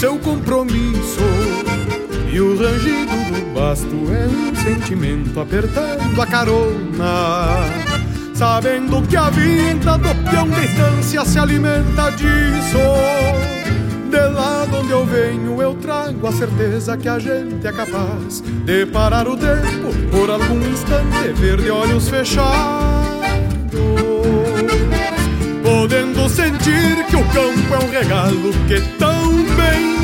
seu compromisso. E o rangido do basto é um sentimento apertando a carona. Sabendo que a vida do peão de distância se alimenta disso. De lá de onde eu venho, eu trago a certeza que a gente é capaz de parar o tempo por algum instante, ver de olhos fechados. Podendo sentir que o campo é um regalo que tão bem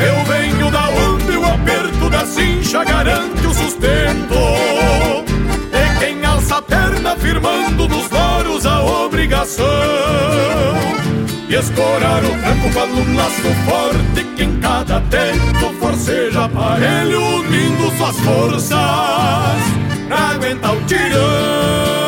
Eu venho da onde o aperto da cincha garante o sustento. De quem alça a perna firmando nos loros a obrigação e escorar o campo com um laço forte que em cada tempo forceja aparelho unindo suas forças pra aguentar o tirão.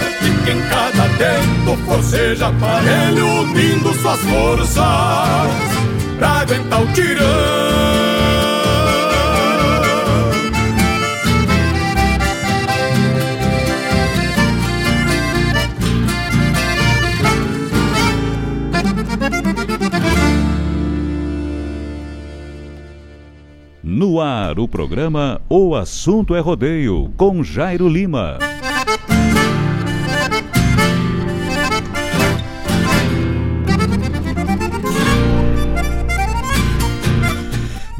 que em cada tempo forceja aparelho unindo suas forças pra aguentar o tirão No ar, o programa O Assunto é Rodeio, com Jairo Lima.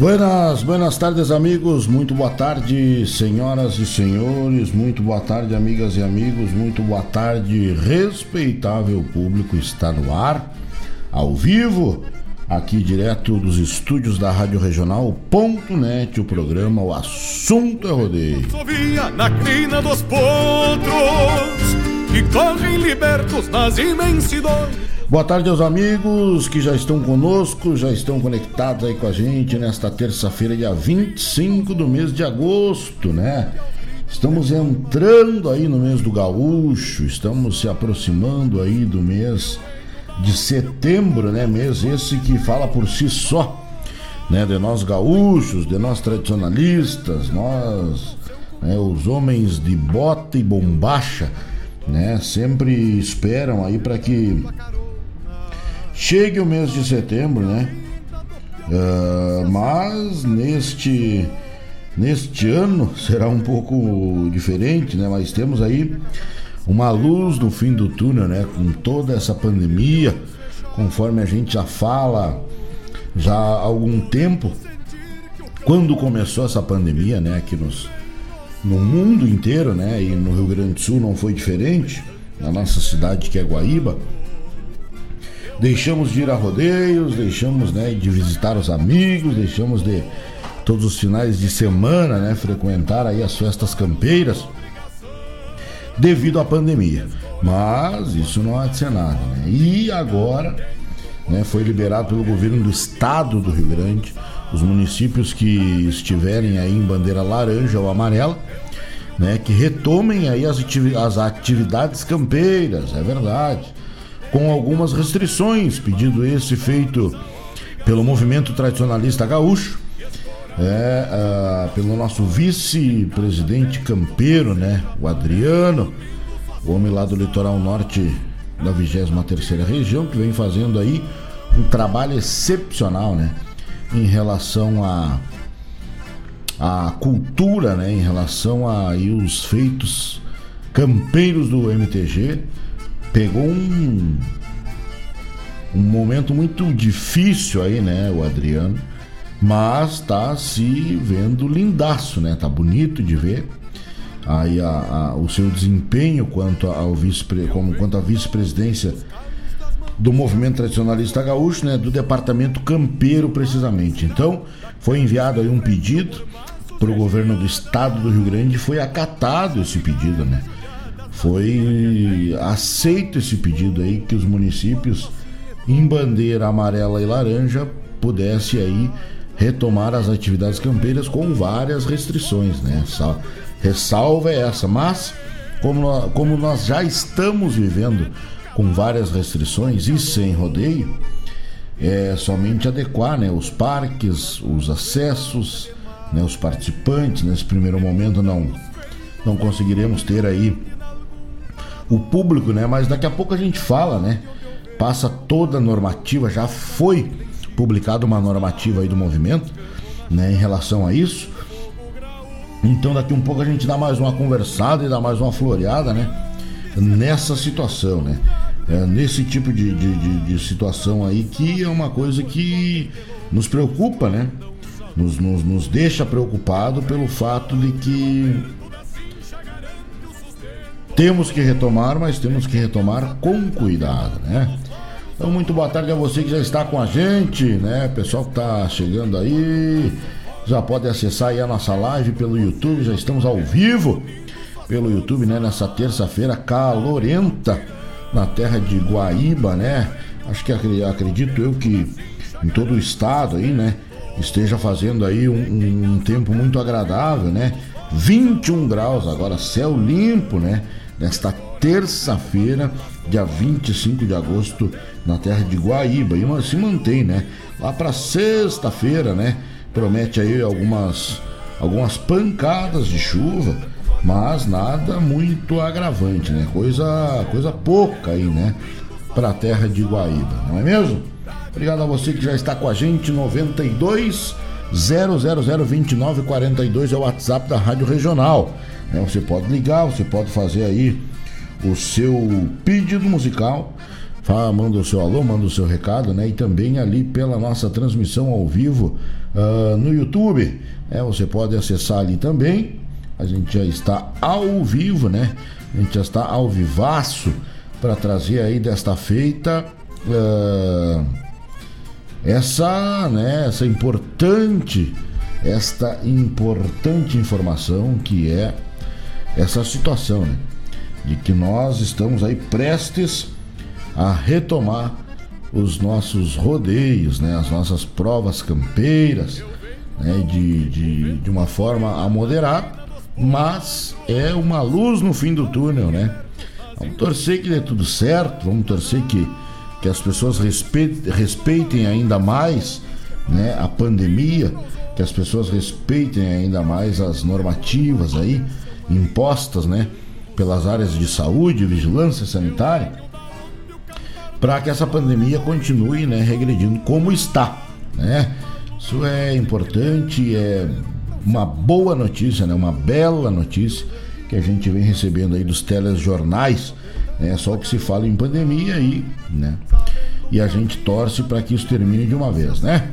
Buenas, buenas tardes, amigos. Muito boa tarde, senhoras e senhores. Muito boa tarde, amigas e amigos. Muito boa tarde, respeitável público. Está no ar, ao vivo, aqui direto dos estúdios da Rádio Regional.net, o programa O Assunto é Rodeio. Boa tarde aos amigos que já estão conosco, já estão conectados aí com a gente nesta terça-feira, dia 25 do mês de agosto, né? Estamos entrando aí no mês do gaúcho, estamos se aproximando aí do mês de setembro, né? Mês esse que fala por si só, né? De nós gaúchos, de nós tradicionalistas, nós, né? os homens de bota e bombacha, né? Sempre esperam aí para que chegue o mês de setembro, né? Uh, mas neste neste ano será um pouco diferente, né? Mas temos aí uma luz no fim do túnel, né? Com toda essa pandemia, conforme a gente já fala já há algum tempo, quando começou essa pandemia, né? Aqui nos, no mundo inteiro, né? E no Rio Grande do Sul não foi diferente, na nossa cidade que é Guaíba deixamos de ir a rodeios, deixamos né, de visitar os amigos, deixamos de todos os finais de semana né, frequentar aí as festas campeiras devido à pandemia. Mas isso não ser nada. Né? E agora né, foi liberado pelo governo do estado do Rio Grande os municípios que estiverem aí em bandeira laranja ou amarela, né, que retomem aí as atividades campeiras, é verdade com algumas restrições, pedido esse feito pelo movimento tradicionalista gaúcho, é, uh, pelo nosso vice-presidente campeiro, né, o Adriano, o homem lá do litoral norte da 23 região, que vem fazendo aí um trabalho excepcional, né, em relação a a cultura, né, em relação a aí, os feitos campeiros do MTG pegou um um momento muito difícil aí, né, o Adriano, mas tá se vendo lindaço, né? Tá bonito de ver aí a, a, o seu desempenho quanto ao vice como quanto à vice-presidência do movimento tradicionalista gaúcho, né, do departamento campeiro precisamente. Então, foi enviado aí um pedido para o governo do estado do Rio Grande e foi acatado esse pedido, né? Foi aceito esse pedido aí que os municípios em bandeira amarela e laranja pudesse aí retomar as atividades campeiras com várias restrições, né? Ressalva é essa, mas como como nós já estamos vivendo com várias restrições e sem rodeio, é somente adequar, né, os parques, os acessos, né, os participantes. Nesse primeiro momento não não conseguiremos ter aí o público, né? Mas daqui a pouco a gente fala, né? Passa toda a normativa, já foi publicada uma normativa aí do movimento, né? Em relação a isso. Então daqui um pouco a gente dá mais uma conversada e dá mais uma floreada, né? Nessa situação, né? É, nesse tipo de, de, de, de, situação aí que é uma coisa que nos preocupa, né? Nos, nos, nos deixa preocupado pelo fato de que temos que retomar, mas temos que retomar com cuidado, né? Então, muito boa tarde a você que já está com a gente, né? Pessoal que está chegando aí, já pode acessar aí a nossa live pelo YouTube, já estamos ao vivo pelo YouTube, né? Nessa terça-feira calorenta na terra de Guaíba, né? Acho que acredito eu que em todo o estado aí, né? Esteja fazendo aí um, um tempo muito agradável, né? 21 graus agora, céu limpo, né? Nesta terça-feira, dia 25 de agosto, na terra de Guaíba. E se mantém, né? Lá para sexta-feira, né? Promete aí algumas, algumas pancadas de chuva, mas nada muito agravante, né? Coisa, coisa pouca aí, né? Para a terra de Guaíba, não é mesmo? Obrigado a você que já está com a gente, 92 0002942 é o WhatsApp da Rádio Regional. Né? Você pode ligar, você pode fazer aí o seu pedido musical Fala, manda o seu alô, manda o seu recado, né? E também ali pela nossa transmissão ao vivo uh, no YouTube. Né? Você pode acessar ali também. A gente já está ao vivo, né? A gente já está ao vivaço para trazer aí desta feita uh, essa, né, essa importante, esta importante informação que é essa situação, né? De que nós estamos aí prestes a retomar os nossos rodeios, né, as nossas provas campeiras, né, de, de, de uma forma a moderar, mas é uma luz no fim do túnel, né? Vamos torcer que dê tudo certo, vamos torcer que, que as pessoas respeitem, respeitem ainda mais né, a pandemia, que as pessoas respeitem ainda mais as normativas aí impostas, né, pelas áreas de saúde, vigilância sanitária para que essa pandemia continue né, regredindo como está. Né? Isso é importante, é uma boa notícia, né, uma bela notícia que a gente vem recebendo aí dos telejornais. Né, só que se fala em pandemia aí, né? E a gente torce para que isso termine de uma vez, né?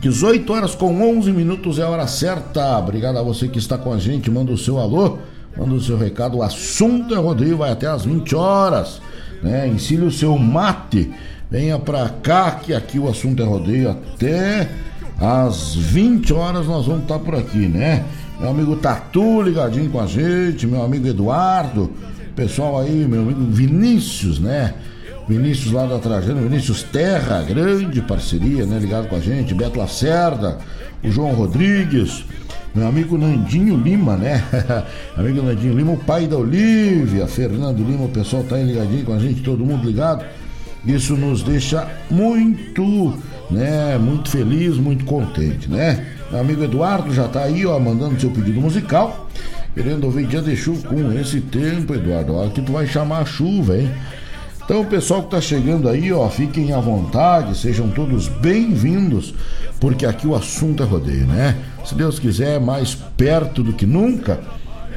18 horas com 11 minutos é a hora certa. Obrigado a você que está com a gente. Manda o seu alô, manda o seu recado. O assunto é rodeio, vai até as 20 horas né? Ensine o seu mate. Venha pra cá que aqui o assunto é rodeio até às 20 horas nós vamos estar por aqui, né? Meu amigo Tatu ligadinho com a gente, meu amigo Eduardo, pessoal aí, meu amigo Vinícius, né? Vinícius lá da Trajano, Vinícius Terra, grande parceria, né? Ligado com a gente, Beto Lacerda, o João Rodrigues, meu amigo Nandinho Lima, né? amigo Nandinho Lima, o pai da Olivia, Fernando Lima, o pessoal tá aí ligadinho com a gente, todo mundo ligado. Isso nos deixa muito, né, muito feliz, muito contente, né? Meu amigo Eduardo já tá aí, ó, mandando seu pedido musical. Querendo ouvir dia de chuva com esse tempo, Eduardo. Olha que tu vai chamar a chuva, hein? Então, o pessoal que está chegando aí, ó, fiquem à vontade, sejam todos bem-vindos, porque aqui o assunto é rodeio, né? Se Deus quiser, mais perto do que nunca,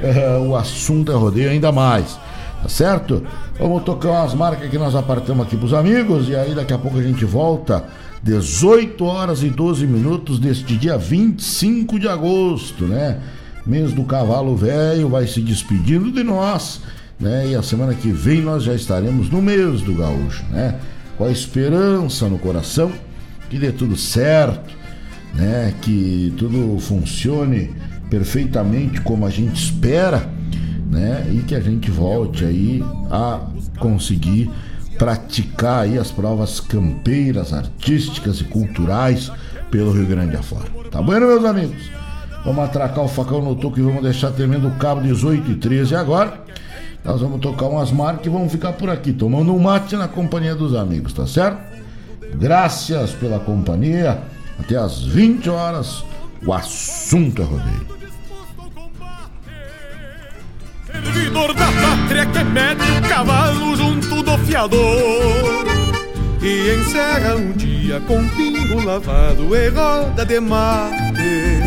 é, o assunto é rodeio ainda mais, tá certo? Vamos tocar umas marcas que nós apartamos aqui pros amigos e aí daqui a pouco a gente volta. 18 horas e 12 minutos deste dia 25 de agosto, né? Mês do cavalo velho vai se despedindo de nós né? E a semana que vem nós já estaremos no mês do gaúcho, né? Com a esperança no coração que dê tudo certo, né? Que tudo funcione perfeitamente como a gente espera, né? E que a gente volte aí a conseguir praticar aí as provas campeiras, artísticas e culturais pelo Rio Grande afora. Tá bom, meus amigos? Vamos atracar o facão no toco e vamos deixar tremendo o cabo 18 e 13 agora. Nós vamos tocar umas marcas e vamos ficar por aqui, tomando um mate na companhia dos amigos, tá certo? Graças pela companhia. Até às 20 horas, o assunto é rodeio. Servidor da pátria que mete o cavalo junto do fiador E encerra um dia com pingo lavado e roda de mate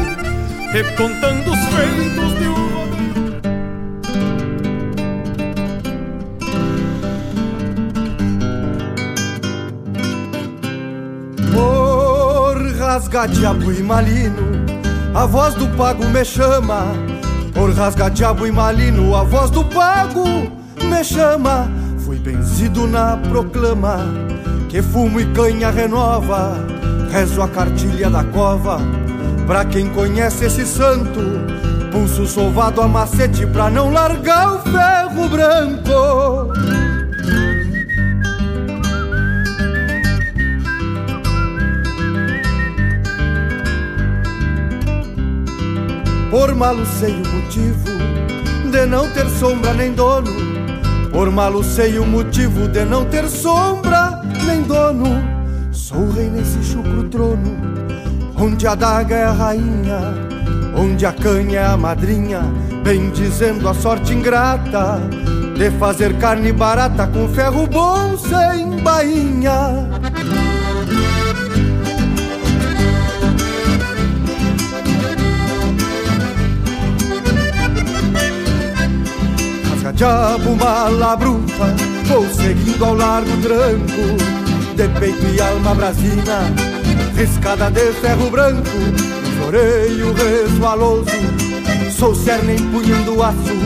Recontando os feitos de um rasga diabo e malino, a voz do pago me chama. Por rasga diabo e malino, a voz do pago me chama. Fui benzido na proclama, que fumo e canha renova. Rezo a cartilha da cova, pra quem conhece esse santo. Pulso sovado a macete pra não largar o ferro branco. Por malo sei o motivo de não ter sombra nem dono. Por malo sei o motivo de não ter sombra nem dono. Sou rei nesse chucro trono, onde a daga é a rainha, onde a canha é a madrinha, bem dizendo a sorte ingrata de fazer carne barata com ferro bom sem bainha. Diabo mala bruta, vou seguindo ao largo tranco, de peito e alma brasina, riscada de ferro branco, floreio resvaloso, sou cerne empunhando aço,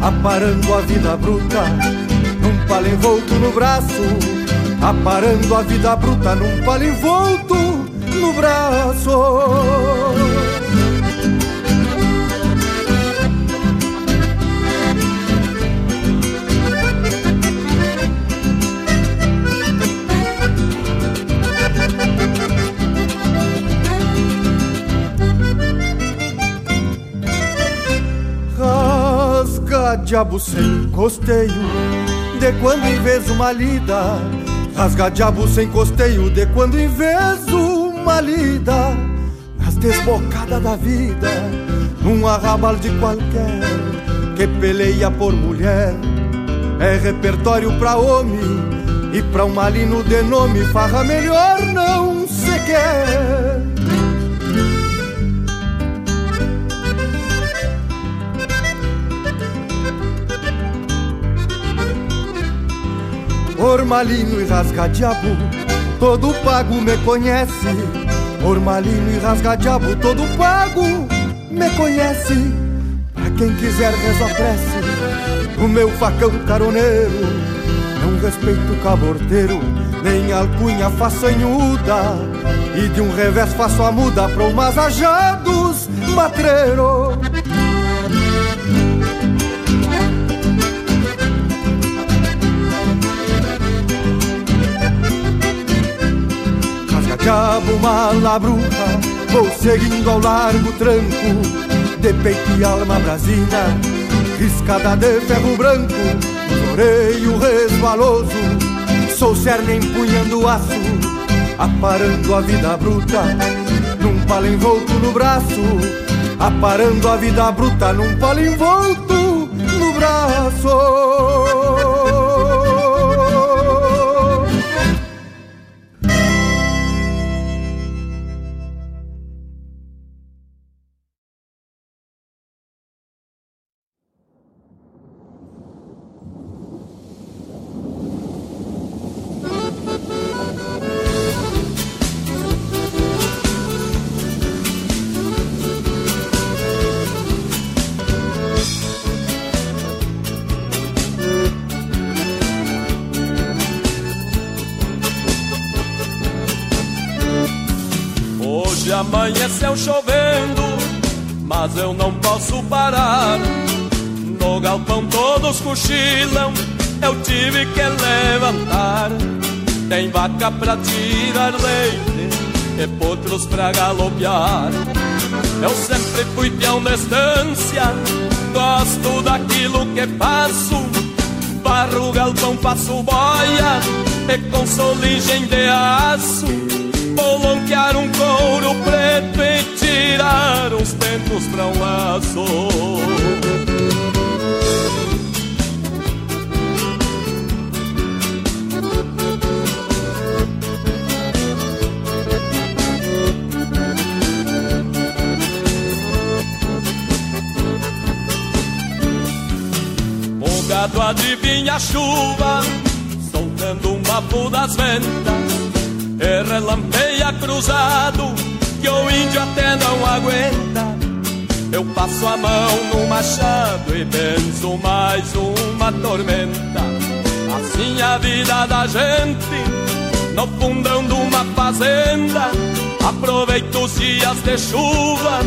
aparando a vida bruta, num palo envolto no braço, aparando a vida bruta num palo envolto no braço. Diabo sem costeio, de quando em vez uma lida. Rasga diabo sem costeio, de quando em vez uma lida. Nas desbocadas da vida, num arrabal de qualquer que peleia por mulher. É repertório pra homem e pra um malino de nome, farra melhor não se quer. Ormalino e rasga-diabo, todo pago me conhece. Ormalino e rasga-diabo, todo pago me conhece. Pra quem quiser reza prece, o meu facão caroneiro. Não respeito caborteiro, nem alcunha façanhuda. E de um revés faço a muda pra umas ajados matreiro. Diabo mala vou seguindo ao largo tranco, de peito e alma brasina, riscada de ferro branco, floreio resvaloso, sou cerne empunhando aço, aparando a vida bruta, num palo envolto no braço, aparando a vida bruta num palo envolto no braço. Amanheceu chovendo, mas eu não posso parar. No galpão todos cochilam, eu tive que levantar. Tem vaca pra tirar leite e potros pra galopear. Eu sempre fui peão de estância, gosto daquilo que faço. Barro galpão, faço boia e com soligem de aço Polonquear um couro preto e tirar uns tempos pra um laço. O gado adivinha a chuva Soltando um bafo das ventas e relampeia cruzado que o índio até não aguenta. Eu passo a mão no machado e benzo mais uma tormenta. Assim a vida da gente, no fundão de uma fazenda. Aproveito os dias de chuva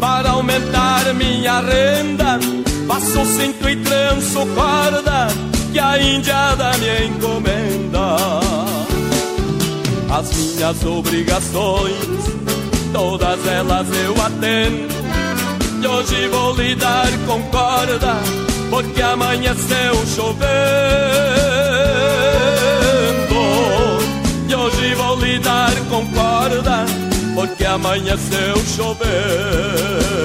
para aumentar minha renda. Faço cinto e tranço corda que a índiada me encomenda as minhas obrigações, todas elas eu atendo. E hoje vou lidar com corda, porque amanheceu chovendo. E hoje vou lidar com corda, porque amanheceu chovendo.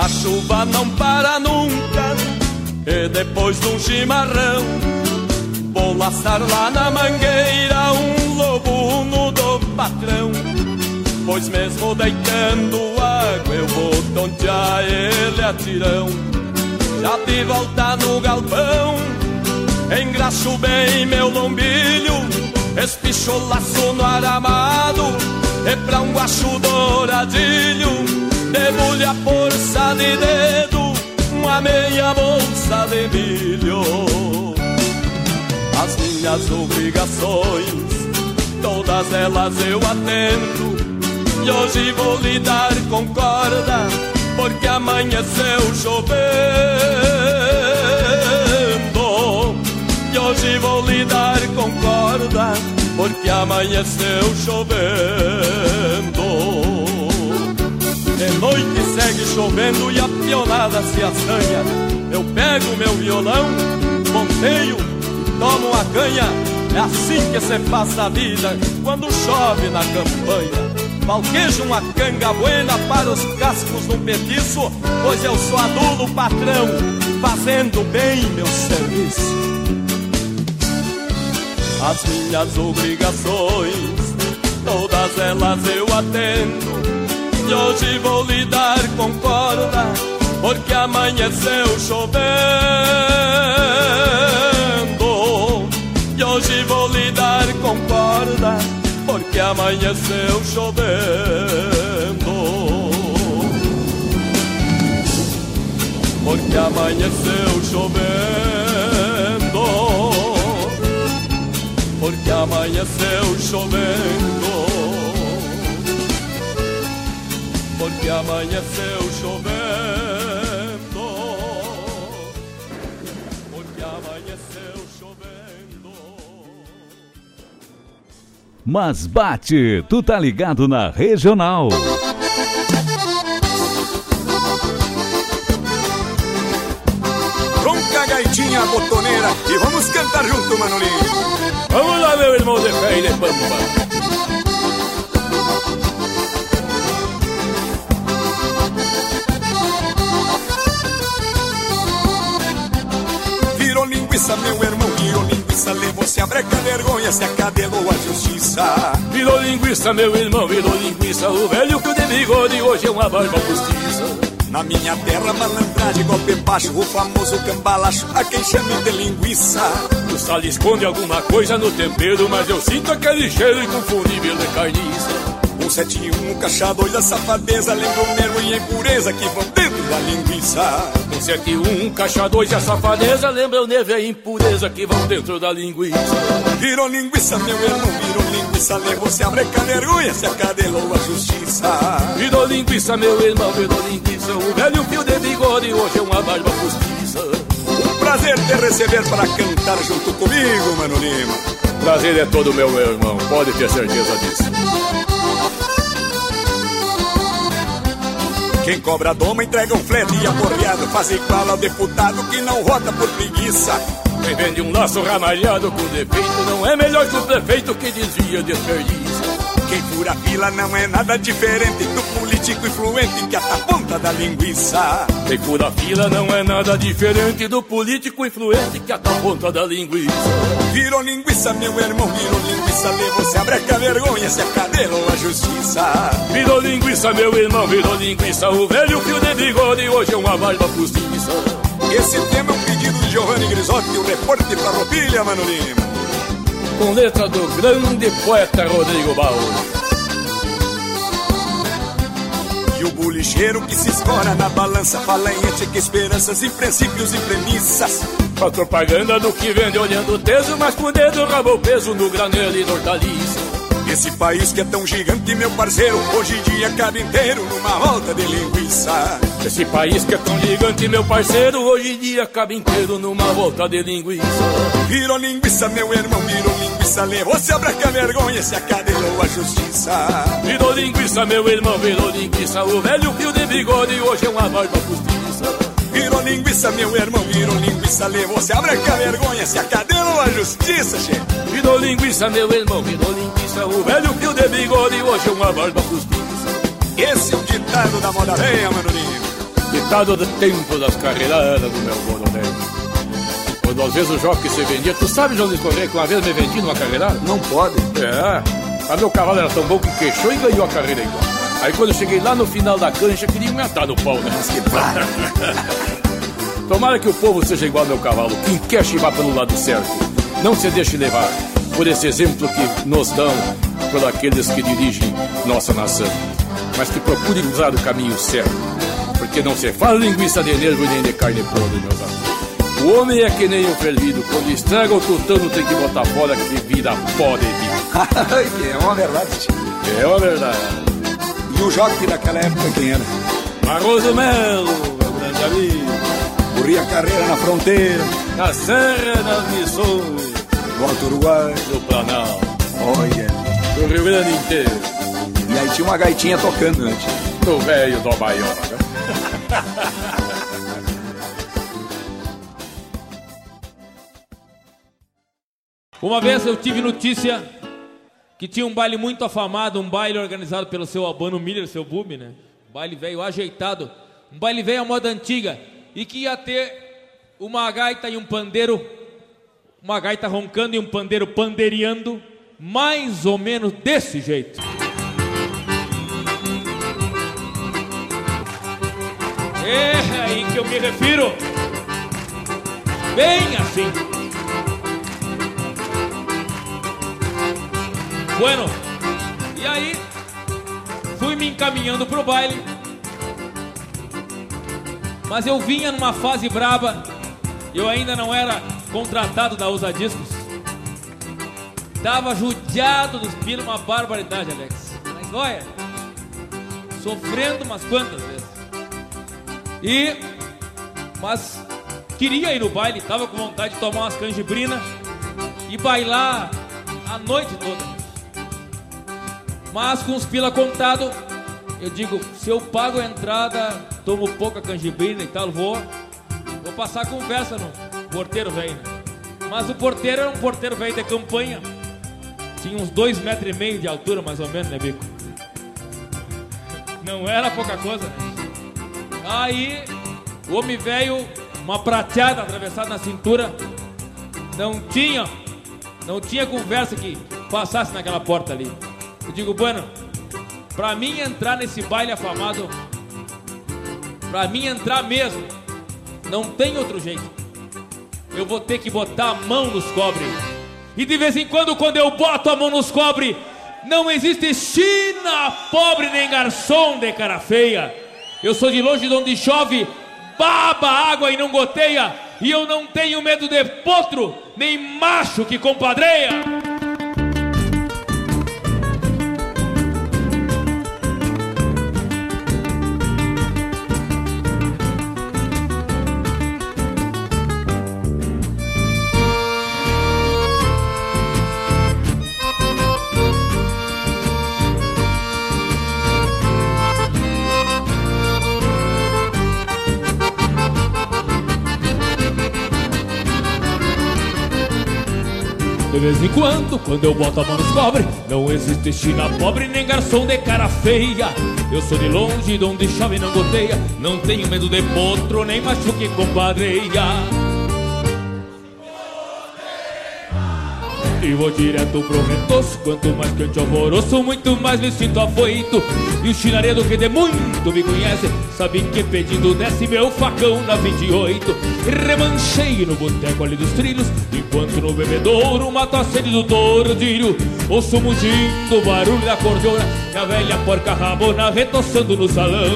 A chuva não para nunca, e depois de um chimarrão, vou laçar lá na mangueira um lobo do patrão. Pois mesmo deitando água, eu vou tontear ele a tirão. Já de volta no galpão, engraxo bem meu lombilho, espicho laço no aramado, e pra um guacho douradilho Debulhe a força de dedo Uma meia bolsa de milho. As minhas obrigações Todas elas eu atendo. E hoje vou lidar com corda Porque amanheceu chovendo. E hoje vou lidar com corda Porque amanheceu chovendo de noite segue chovendo e a pionada se assanha. Eu pego meu violão, ponteio tomo uma canha. É assim que se passa a vida quando chove na campanha. Falquejo uma canga buena para os cascos no petiço, pois eu sou adulo patrão, fazendo bem meu serviço. As minhas obrigações, todas elas eu atendo e hoje vou lidar com corda Porque amanheceu chovendo. E hoje vou lidar com corda Porque amanheceu chovendo. Porque amanheceu chovendo. Porque amanheceu chovendo porque amanheceu chovendo. Porque amanheceu chovendo. Mas bate, tu tá ligado na regional. Ronca gaitinha botoneira e vamos cantar junto, Manolinho. Vamos lá, meu irmão de fé e de pampa. Linguiça, meu irmão virou linguiça, levou-se a breca, vergonha, se acadelou a justiça. Virou linguiça, meu irmão, virou linguiça, o velho que de bigode hoje é uma barba postiça. Na minha terra, malandragem, golpe baixo, o famoso cambalacho, a quem chama de linguiça. O sal esconde alguma coisa no tempero, mas eu sinto aquele cheiro inconfundível de carniça. 171, caixa dois da safadeza, lembra o nervo e a impureza que vão dentro da linguiça. 171, caixa dois e a safadeza, lembra o nervo e a impureza que vão dentro da linguiça. Virou linguiça, meu irmão, virou linguiça, levou-se a breca, vergonha, se acadelou a justiça. Virou linguiça, meu irmão, virou linguiça, o velho fio de bigode hoje é uma barba postiça. Um prazer te receber para cantar junto comigo, Mano Lima. Prazer é todo meu, meu irmão, pode ter certeza disso. Quem cobra doma entrega um flete e aporreado Faz igual ao deputado que não vota por preguiça. Quem vende um laço ramalhado com defeito Não é melhor que o prefeito que desvia desperdício quem fura fila não é nada diferente do político influente que ata a ponta da linguiça. Quem fura fila não é nada diferente do político influente que ata a ponta da linguiça. Virou linguiça, meu irmão, virou linguiça, levou-se a breca vergonha, se acadelou a justiça. Virou linguiça, meu irmão, virou linguiça, o velho fio de bigode hoje é uma barba postiça. Esse tema é um pedido de Giovanni Grisotti, o repórter pra Roupilha, Mano com letra do grande poeta Rodrigo Baú. E o bulicheiro que se escora na balança fala em ética, esperanças e princípios e premissas. A propaganda do que vende olhando o teso, mas com o dedo rabo o peso no granelo e hortaliça. Esse país que é tão gigante, meu parceiro, hoje em dia cabe inteiro numa volta de linguiça. Esse país que é tão gigante, meu parceiro, hoje em dia cabe inteiro numa volta de linguiça. Virou linguiça, meu irmão, virou linguiça, levou-se a branca vergonha, se acadelou a justiça. Virou linguiça, meu irmão, virou linguiça, o velho fio de bigode hoje é uma barba postiça. Virou linguiça, meu irmão, virou linguiça, levou-se a branca vergonha, se acadelou a justiça, che. Virou linguiça, meu irmão, virou linguiça, o velho fio de bigode hoje é uma barba postiça. Esse é o ditado da moda velha, mano saudade do tempo das carreiradas do meu boronel. Quando às vezes o jogo que você vendia, tu sabe, João Correia, que uma vez me vendi numa carreirada? Não pode. É, mas meu cavalo era tão bom que queixou e ganhou a carreira igual. Aí quando eu cheguei lá no final da cancha, queria me atar no pau, né? Mas que para. Tomara que o povo seja igual ao meu cavalo, quem quer chivar pelo lado certo. Não se deixe levar por esse exemplo que nos dão por aqueles que dirigem nossa nação. Mas que procurem usar o caminho certo. Porque não se fala linguiça de nervo nem de carne podre, meus amigos. O homem é que nem o fervido. Quando estraga o tutano, tem que botar fora que vira pó de é uma verdade. É uma verdade. E o jockey daquela época quem era? Barroso Melo, meu grande amigo. Corria carreira na fronteira. Na Serra das Missões. Do Alto Uruguai. Do Planalto. Olha. Do Rio Grande inteiro. E aí tinha uma gaitinha tocando antes. Do velho do né? Uma vez eu tive notícia que tinha um baile muito afamado, um baile organizado pelo seu Albano Miller, seu Bube, né? Um baile velho ajeitado, um baile velho à moda antiga, e que ia ter uma gaita e um pandeiro, uma gaita roncando e um pandeiro pandereando, mais ou menos desse jeito. É aí que eu me refiro. Bem assim. Bueno, e aí fui me encaminhando pro baile. Mas eu vinha numa fase braba. Eu ainda não era contratado da Usa Discos. Tava judiado dos pilos, uma barbaridade, Alex. Mas olha, sofrendo umas quantas vezes. E, mas queria ir no baile, tava com vontade de tomar umas canjibrinas e bailar a noite toda. Mas com os pila contado, eu digo, se eu pago a entrada, tomo pouca canjibrina e tal, vou, vou passar conversa no porteiro velho. Mas o porteiro era um porteiro velho de campanha. Tinha uns dois metros e meio de altura, mais ou menos, né, Bico? Não era pouca coisa? Aí, o homem velho, uma prateada atravessada na cintura, não tinha, não tinha conversa que passasse naquela porta ali. Eu digo, bueno, pra mim entrar nesse baile afamado, pra mim entrar mesmo, não tem outro jeito. Eu vou ter que botar a mão nos cobre. E de vez em quando, quando eu boto a mão nos cobre, não existe China pobre nem garçom de cara feia. Eu sou de longe de onde chove, baba água e não goteia. E eu não tenho medo de potro, nem macho que compadreia. Vez em quando, quando eu boto a mão nos cobre Não existe China pobre nem garçom de cara feia. Eu sou de longe, de onde chove não goteia Não tenho medo de potro, nem macho que compadreia E vou direto pro retoço Quanto mais quente alvoroço Muito mais me sinto afoito. E o chinaredo que de muito me conhece Sabe que pedindo desce meu facão na 28 Remanchei no boteco ali dos trilhos Enquanto no bebedouro mato a sede do tordilho. Ouço mugindo o barulho da cordiona E a velha porca rabona retoçando no salão.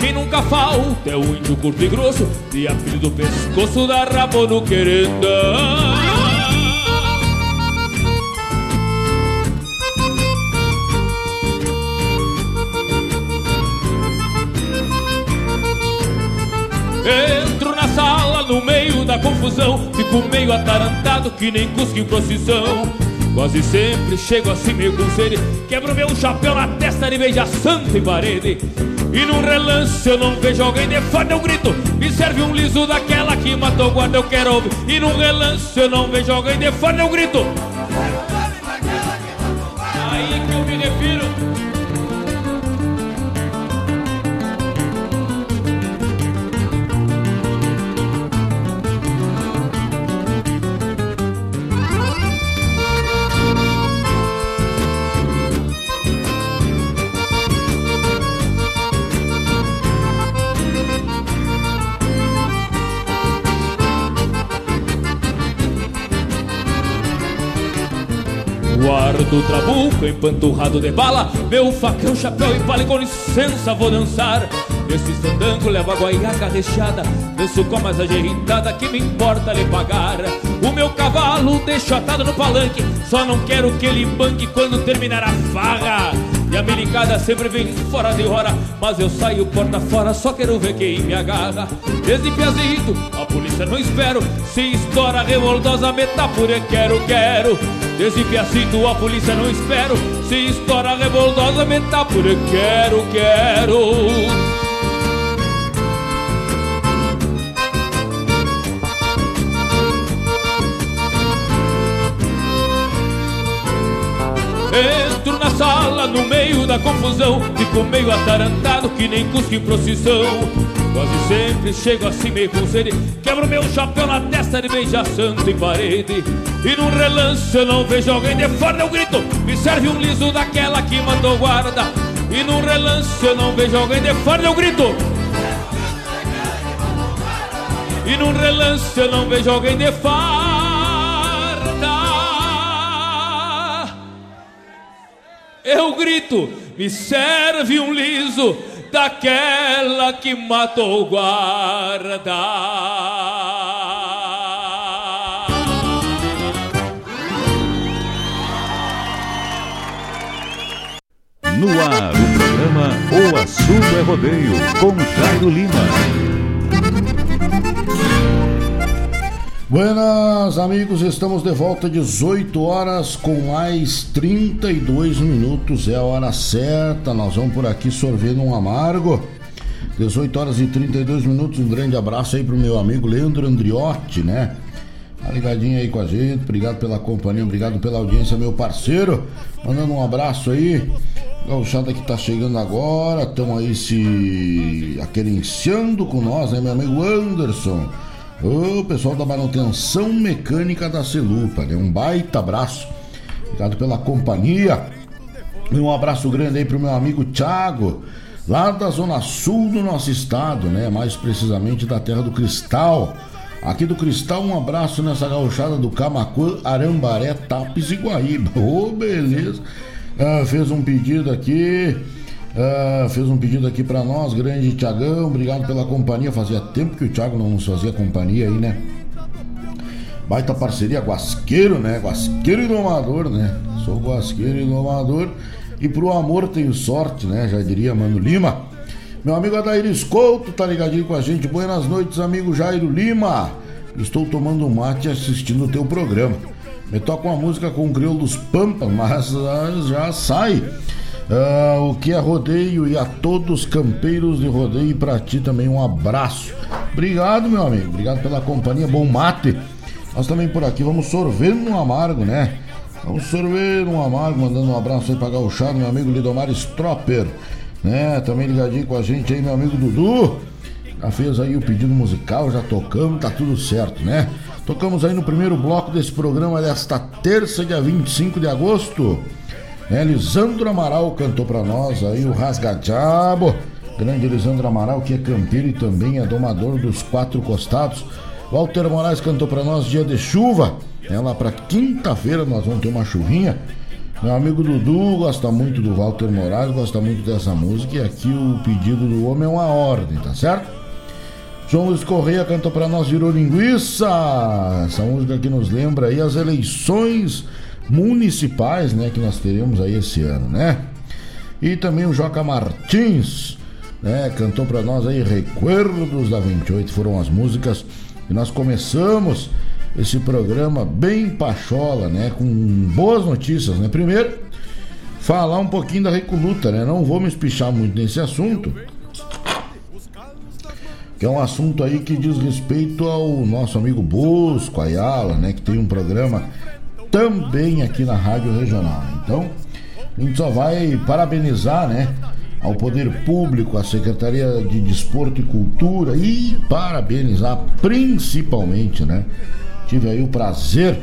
Quem nunca falta é o índio curto e grosso De apelido do pescoço da rabona querendão Entro na sala no meio da confusão Fico meio atarantado que nem cusco em procissão. Quase sempre chego assim meio com sede Quebro meu chapéu na testa de beija santo em parede. E num relance eu não vejo alguém de fora eu grito Me serve um liso daquela que matou guarda eu quero ouvir. E num relance eu não vejo alguém de fora eu grito. Aí que eu me refiro Guardo o trabuco empanturrado de bala Meu facão, chapéu e palha com licença vou dançar. Nesse sandango levo a guaiaca recheada Danço com mais ajeitada que me importa lhe pagar. O meu cavalo deixo atado no palanque Só não quero que ele banque quando terminar a farra. E a melicada sempre vem fora de hora Mas eu saio porta fora, só quero ver quem me agarra. Desde piazito, polícia não espero. Se estoura revoltosa, metapura, quero, quero. Desde piacito, a polícia não espero. Se estoura revoltosa, metapura, quero, quero. Entro na sala no meio da confusão. Fico meio atarantado que nem cusco em procissão Quase sempre chego assim meio com sede. Quebro meu chapéu na testa de beijar santo em parede. E num relance eu não vejo alguém de fora. Eu grito, me serve um liso daquela que mandou guarda. E num relance eu não vejo alguém de fora. Eu grito. E num relance eu não vejo alguém de fora eu grito, me serve um liso daquela que matou o guarda. No ar, o programa O Assunto é Rodeio, com Jairo Lima. Buenas amigos, estamos de volta 18 horas com mais 32 minutos, é a hora certa, nós vamos por aqui sorvendo um amargo. 18 horas e 32 minutos, um grande abraço aí pro meu amigo Leandro Andriotti, né? Tá ligadinho aí com a gente, obrigado pela companhia, obrigado pela audiência, meu parceiro. Mandando um abraço aí. Gauchada que tá chegando agora, estão aí se aquerenciando com nós, né? Meu amigo Anderson. O pessoal da manutenção mecânica da Celupa, né? Um baita abraço. Obrigado pela companhia. E um abraço grande aí pro meu amigo Thiago, lá da zona sul do nosso estado, né? Mais precisamente da Terra do Cristal. Aqui do Cristal, um abraço nessa gauchada do Camacuã, Arambaré, Tapes e Guaíba. Ô, oh, beleza. Ah, fez um pedido aqui Uh, fez um pedido aqui para nós, grande Tiagão, obrigado pela companhia. Fazia tempo que o Thiago não nos fazia companhia aí, né? Baita parceria, Guasqueiro, né? Guasqueiro e domador, né? Sou Guasqueiro e domador. E pro amor tenho sorte, né? Já diria Mano Lima. Meu amigo Adair Couto tá ligadinho com a gente. Buenas noites, amigo Jairo Lima. Estou tomando mate assistindo o teu programa. Me toca uma música com o Crioulo dos Pampas, mas já sai. Uh, o que é rodeio e a todos os campeiros de rodeio e pra ti também um abraço. Obrigado, meu amigo. Obrigado pela companhia. Bom mate. Nós também por aqui vamos sorver um amargo, né? Vamos sorver um amargo, mandando um abraço aí pra Gauchado, meu amigo Lidomar Stropper, né? Também ligadinho com a gente aí, meu amigo Dudu. Já fez aí o pedido musical, já tocamos, tá tudo certo, né? Tocamos aí no primeiro bloco desse programa desta terça, dia 25 de agosto. Né? Lisandro Amaral cantou para nós aí o Rasgadiabo. Grande Lisandro Amaral, que é campeiro e também é domador dos quatro costados. Walter Moraes cantou para nós Dia de Chuva. É lá para quinta-feira nós vamos ter uma chuvinha. Meu amigo Dudu gosta muito do Walter Moraes, gosta muito dessa música. E aqui o pedido do homem é uma ordem, tá certo? João Luiz Correia cantou para nós Virou Linguiça. Essa música que nos lembra aí as eleições municipais, né, que nós teremos aí esse ano, né? E também o Joca Martins, né, cantou para nós aí Recuerdos da 28, foram as músicas que nós começamos esse programa bem pachola, né, com boas notícias, né? Primeiro, falar um pouquinho da Recoluta, né? Não vou me espichar muito nesse assunto, que é um assunto aí que diz respeito ao nosso amigo Bosco Ayala, né, que tem um programa também aqui na Rádio Regional. Então, a gente só vai parabenizar, né? Ao Poder Público, à Secretaria de Desporto e Cultura e parabenizar principalmente, né? Tive aí o prazer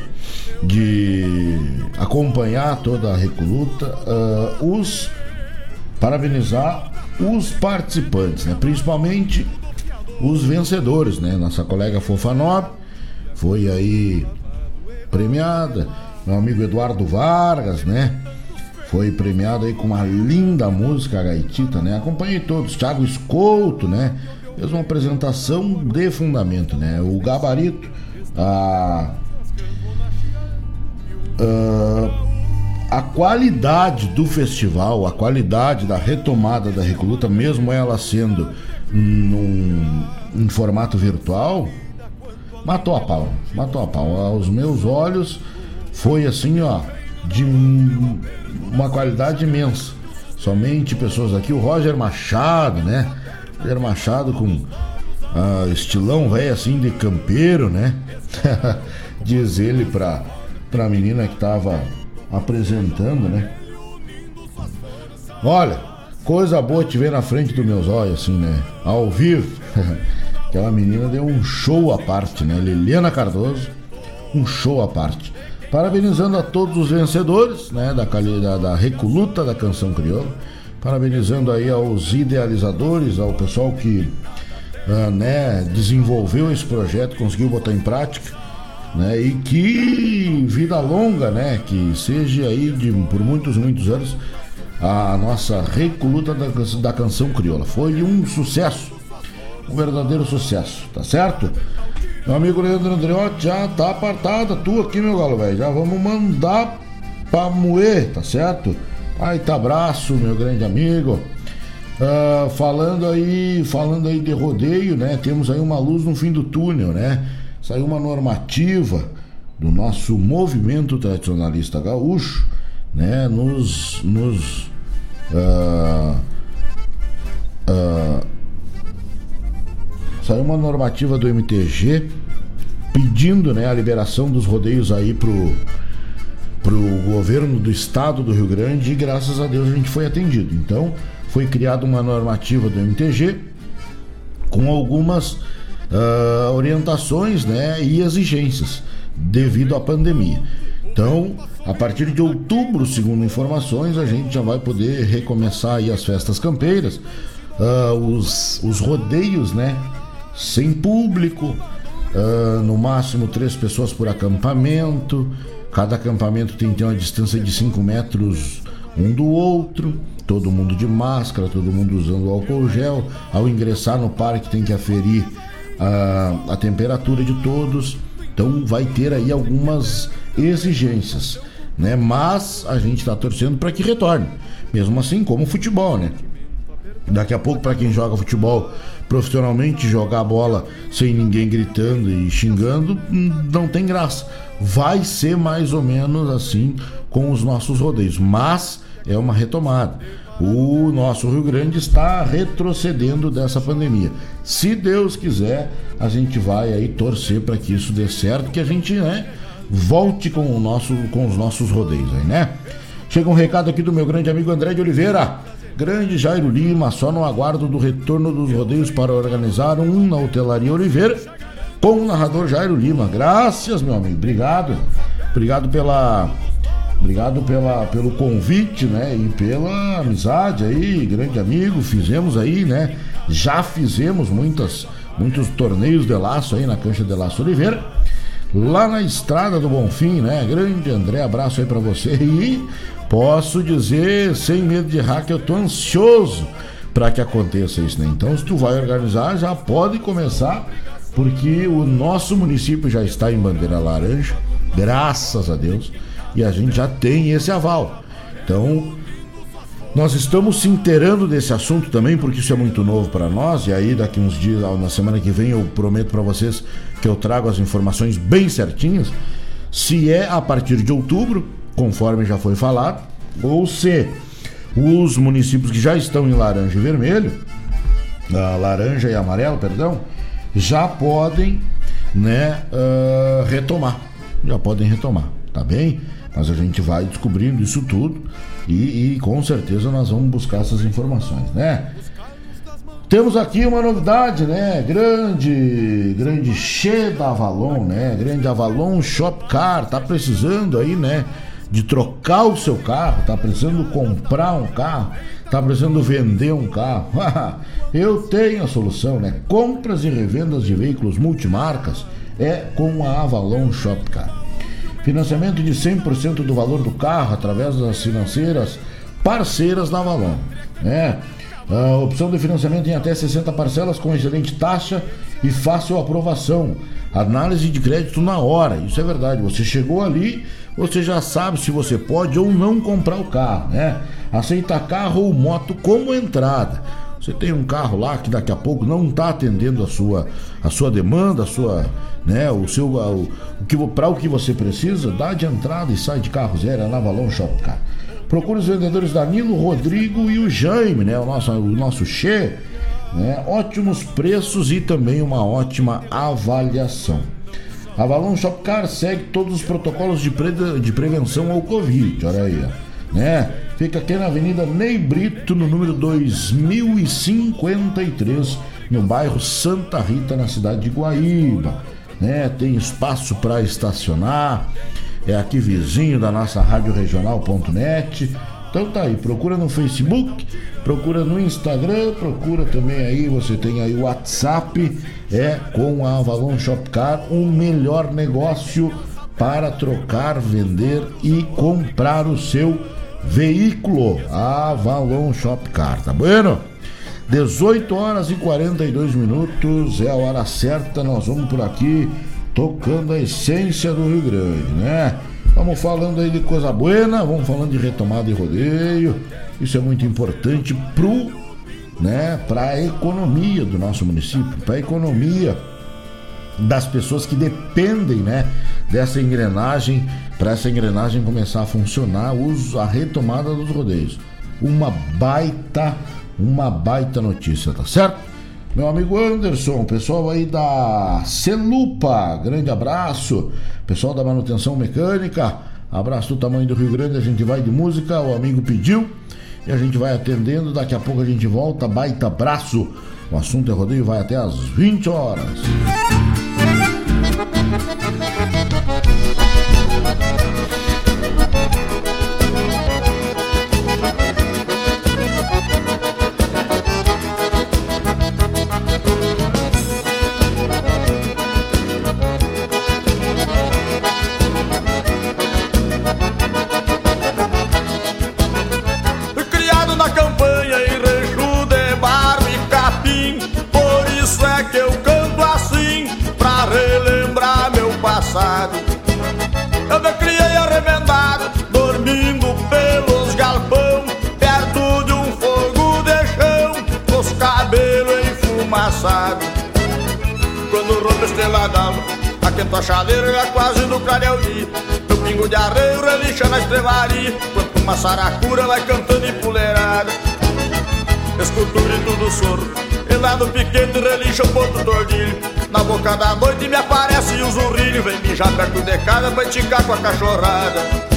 de acompanhar toda a recoluta, uh, os parabenizar os participantes, né? Principalmente os vencedores, né? Nossa colega Fofa Nobre foi aí premiada meu amigo Eduardo Vargas, né? Foi premiado aí com uma linda música gaitita, né? Acompanhei todos, Thiago Escolto, né? Fez uma apresentação de fundamento, né? O gabarito, a. a a qualidade do festival, a qualidade da retomada da recruta, mesmo ela sendo num, em formato virtual, matou a pau. Matou a pau. Aos meus olhos foi assim, ó, de uma qualidade imensa. Somente pessoas aqui, o Roger Machado, né? Roger Machado com uh, estilão velho assim de campeiro, né? Diz ele pra, pra menina que tava apresentando, né? Olha, coisa boa te ver na frente dos meus olhos, assim, né? Ao vivo. Aquela menina deu um show à parte, né? Liliana Cardoso, um show à parte. Parabenizando a todos os vencedores, né? Da, da, da Recoluta da Canção Crioula. Parabenizando aí aos idealizadores, ao pessoal que uh, né, desenvolveu esse projeto, conseguiu botar em prática né? E que vida longa, né? Que seja aí de, por muitos, muitos anos a nossa recoluta da, da canção crioula. Foi um sucesso, um verdadeiro sucesso, tá certo? Meu amigo Leandro Andreotti já tá apartada, tu aqui, meu galo, velho. Já vamos mandar pra moer, tá certo? Aí tá abraço, meu grande amigo. Uh, falando aí, falando aí de rodeio, né? Temos aí uma luz no fim do túnel, né? saiu uma normativa do nosso movimento tradicionalista gaúcho, né, nos, nos uh, uh, saiu uma normativa do MTG pedindo, né, a liberação dos rodeios aí pro pro governo do estado do Rio Grande e graças a Deus a gente foi atendido. Então, foi criada uma normativa do MTG com algumas uh, orientações né, e exigências devido à pandemia. Então, a partir de outubro, segundo informações, a gente já vai poder recomeçar aí as festas campeiras, uh, os, os rodeios, né? Sem público, uh, no máximo três pessoas por acampamento. Cada acampamento tem que ter uma distância de 5 metros um do outro, todo mundo de máscara, todo mundo usando álcool gel. Ao ingressar no parque tem que aferir a, a temperatura de todos. Então vai ter aí algumas exigências, né? Mas a gente está torcendo para que retorne. Mesmo assim, como o futebol, né? Daqui a pouco, para quem joga futebol profissionalmente, jogar bola sem ninguém gritando e xingando, não tem graça. Vai ser mais ou menos assim com os nossos rodeios, mas é uma retomada o nosso Rio Grande está retrocedendo dessa pandemia. Se Deus quiser, a gente vai aí torcer para que isso dê certo, que a gente né, volte com, o nosso, com os nossos rodeios aí, né? Chega um recado aqui do meu grande amigo André de Oliveira. Grande Jairo Lima, só no aguardo do retorno dos rodeios para organizar um na Hotelaria Oliveira com o narrador Jairo Lima. Graças, meu amigo. Obrigado. Obrigado pela Obrigado pela, pelo convite, né? E pela amizade aí, grande amigo. Fizemos aí, né? Já fizemos muitas, muitos torneios de laço aí na cancha de Laço Oliveira. Lá na estrada do Bonfim, né? Grande André, abraço aí para você. E posso dizer, sem medo de que eu tô ansioso para que aconteça isso, né? Então, se tu vai organizar, já pode começar, porque o nosso município já está em bandeira laranja, graças a Deus e a gente já tem esse aval. Então, nós estamos se inteirando desse assunto também, porque isso é muito novo para nós, e aí daqui uns dias, na semana que vem, eu prometo para vocês que eu trago as informações bem certinhas. Se é a partir de outubro, conforme já foi falado, ou se os municípios que já estão em laranja e vermelho, laranja e amarelo, perdão, já podem né, uh, retomar. Já podem retomar, tá bem? Mas a gente vai descobrindo isso tudo e, e com certeza nós vamos buscar essas informações, né? Temos aqui uma novidade, né? Grande, grande Che da Avalon, né? Grande Avalon Shop Car, tá precisando aí, né? De trocar o seu carro, tá precisando comprar um carro, tá precisando vender um carro. Eu tenho a solução, né? Compras e revendas de veículos multimarcas é com a Avalon Shop Car. Financiamento de 100% do valor do carro através das financeiras parceiras da Avalon. Né? A opção de financiamento em até 60 parcelas com excelente taxa e fácil aprovação. Análise de crédito na hora. Isso é verdade. Você chegou ali, você já sabe se você pode ou não comprar o carro, né? Aceita carro ou moto como entrada. Você tem um carro lá que daqui a pouco não está atendendo a sua, a sua demanda, a sua, né, o seu, o, o que para o que você precisa, dá de entrada e sai de carro zero, é na Valon Shop, cara. Procure os vendedores Danilo, Rodrigo e o Jaime, né? O nosso, o nosso Che, né? Ótimos preços e também uma ótima avaliação. A Valon Shopcar segue todos os protocolos de, pre... de prevenção ao Covid, olha aí, né? Fica aqui na Avenida Ney Brito, no número 2053, no bairro Santa Rita, na cidade de Guaíba. Né? Tem espaço para estacionar, é aqui vizinho da nossa rádio regional.net. Então tá aí, procura no Facebook, procura no Instagram, procura também aí, você tem aí o WhatsApp, é com a Avalon Shopcar, o um melhor negócio para trocar, vender e comprar o seu veículo. Avalon Shopcar, tá bueno? 18 horas e 42 minutos é a hora certa, nós vamos por aqui tocando a essência do Rio Grande, né? Vamos falando aí de coisa buena, vamos falando de retomada e rodeio. Isso é muito importante pro, né, para a economia do nosso município, para a economia das pessoas que dependem, né, dessa engrenagem, para essa engrenagem começar a funcionar, a retomada dos rodeios. Uma baita, uma baita notícia, tá certo? Meu amigo Anderson, pessoal aí da Celupa, grande abraço. Pessoal da manutenção mecânica, abraço do tamanho do Rio Grande, a gente vai de música, o amigo pediu e a gente vai atendendo. Daqui a pouco a gente volta, baita abraço. O assunto é rodeio, vai até às 20 horas. estrela Aquento a chaleira já quase no clareio dia Meu pingo de arreio relincha na estrevaria Quanto uma saracura vai cantando em puleirada. Escuto o grito do soro E lá no piquete relincha o ponto tordilho. Na boca da noite me aparece o zurrilho. Vem mijar perto de casa pra esticar com a cachorrada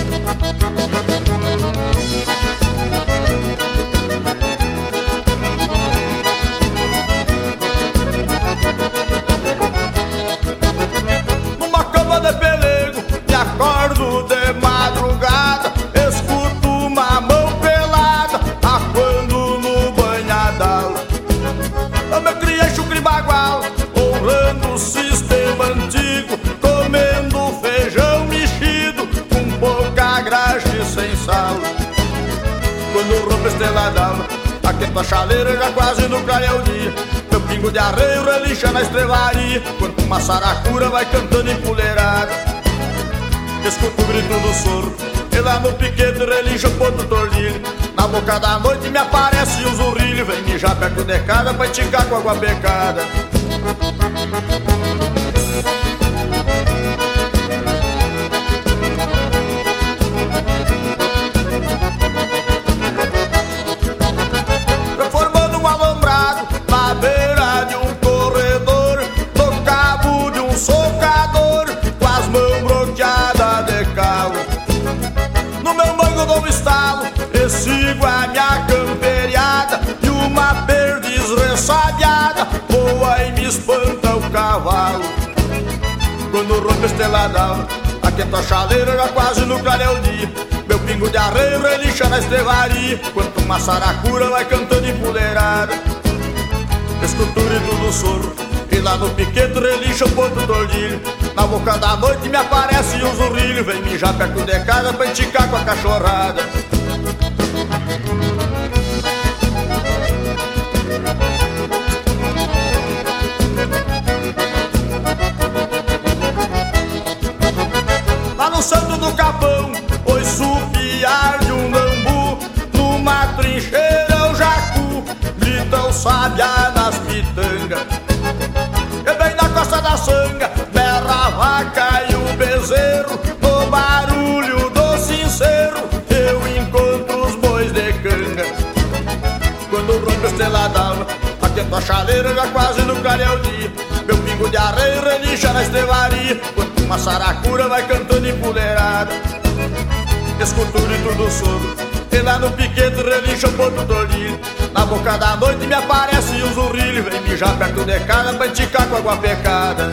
chaleira já quase no clareio dia Meu pingo de arreio relincha na estrelaria Quando uma saracura vai cantando em puleirada Escuto o grito do soro. E lá no piquete relincha o ponto tordilho. Na boca da noite me aparece um zurrilho. Vem mijar perto de casa pra esticar com água becada Rompe esteladão, aquenta a chaleira já quase no clareio dia Meu pingo de arreio relincha na estrevaria Quanto uma saracura vai cantando em puleirada. Escuto o grito do soro. E lá no piquete relincha o ponto do olhinho Na boca da noite me aparece um zurrilho. Vem mijar perto de casa pra enticar com a cachorrada Quando rompe a estrela d'alva Atento a chaleira já quase no o dia Meu pingo de arreio relincha na estrevaria. Quando uma saracura vai cantando empoleirada Escuto o grito do sogro E lá no piquete relincha o ponto do olhinho Na boca da noite me aparece um zurrilho Vem mijar perto de casa pra enticar com água pecada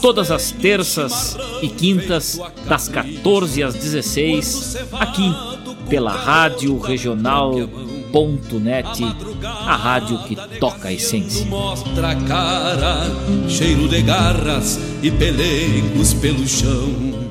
todas as terças e quintas, das 14 às 16, aqui pela Rádio Regional.net, a rádio que toca a essência. Mostra a cara, cheiro de garras e pelegos pelo chão.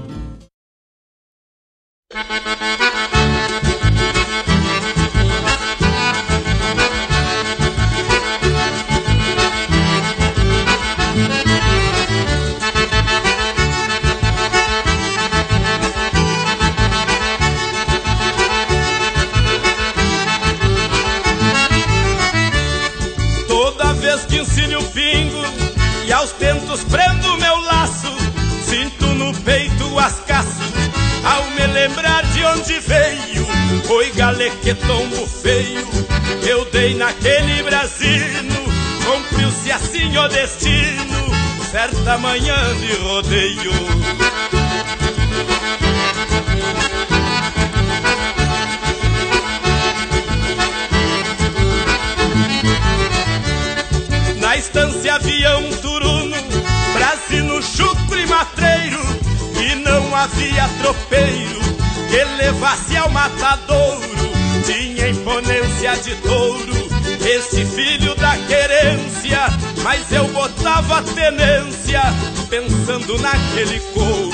Pensando naquele couro.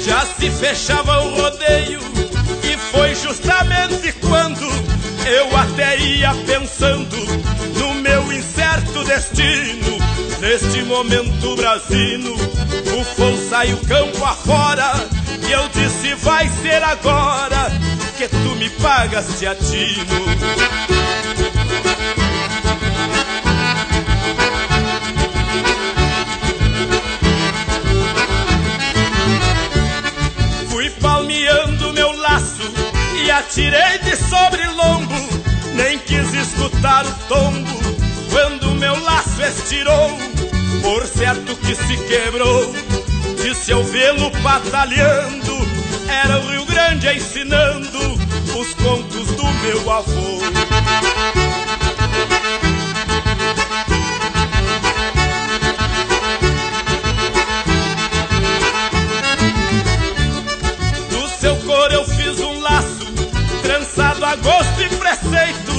Já se fechava o rodeio e foi justamente quando eu até ia pensando no meu incerto destino. Neste momento, Brasino, o fogo saiu campo afora e eu disse: Vai ser agora que tu me pagas, teatino. Fui palmeando meu laço e atirei de sobre lombo. Nem quis escutar o tombo quando meu laço estirou. Por certo que se quebrou, disse eu vê-lo batalhando. Era o Rio Grande ensinando os contos do meu avô. Do seu cor eu fiz um laço, trançado a gosto e preceito.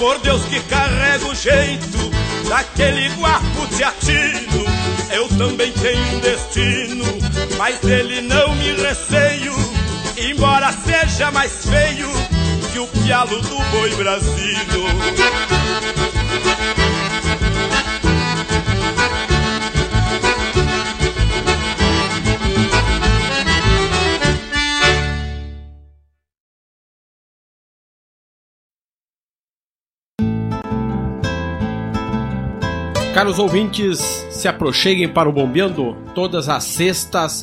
Por Deus que carrego o jeito daquele guapo teatino. Eu também tenho um destino, mas dele não me receio embora seja mais feio que o pialo do boi brasino. Caros ouvintes, se aproxeguem para o Bombeando todas as sextas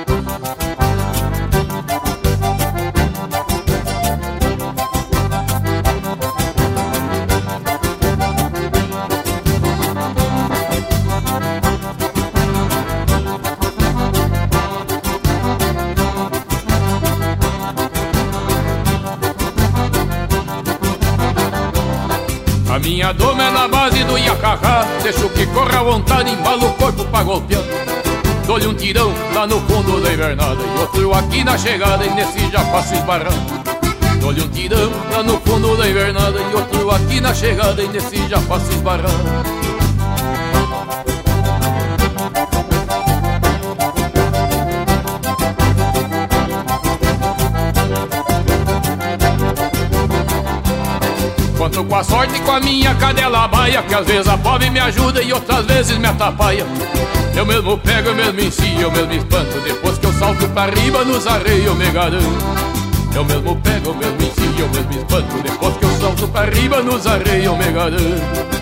É na base do Iacacá Deixo que corra à vontade, embalo o corpo pra golpear. Dou-lhe um tirão lá no fundo da invernada E outro aqui na chegada e nesse já passo esbarrando. Dou-lhe um tirão lá no fundo da invernada E outro aqui na chegada e nesse já passo esbarrando com a sorte e com a minha cadela baia Que às vezes a pobre me ajuda e outras vezes me atrapalha. Eu mesmo pego, eu mesmo ensino, eu mesmo espanto Depois que eu salto pra riba nos arreios me garanto. Eu mesmo pego, eu mesmo ensino, eu mesmo espanto Depois que eu salto pra riba nos arreios me garanto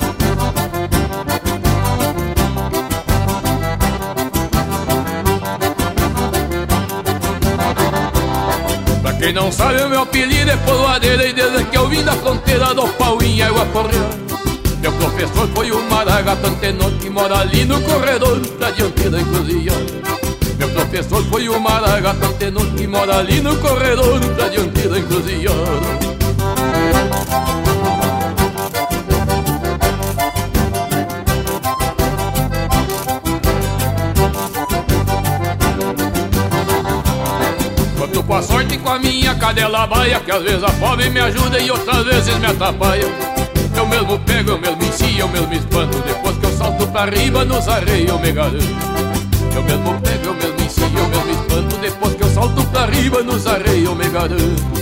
Quem não sabe o meu apelido é poloadeira E desde que eu vim da fronteira do pau em água correr Meu professor foi o Maragato Antenor Que mora ali no corredor da dianteira encruzilhada Meu professor foi o Maragato Antenor Que mora ali no corredor da dianteira encruzilhada cadela baia Que às vezes a fome me ajuda e outras vezes me atrapalha. Eu mesmo pego, eu mesmo ensino, eu mesmo espanto. Depois que eu salto pra riba nos arreios eu me garanto Eu mesmo pego, eu mesmo ensino, eu mesmo espanto. Depois que eu salto pra riba nos arreios eu me garanto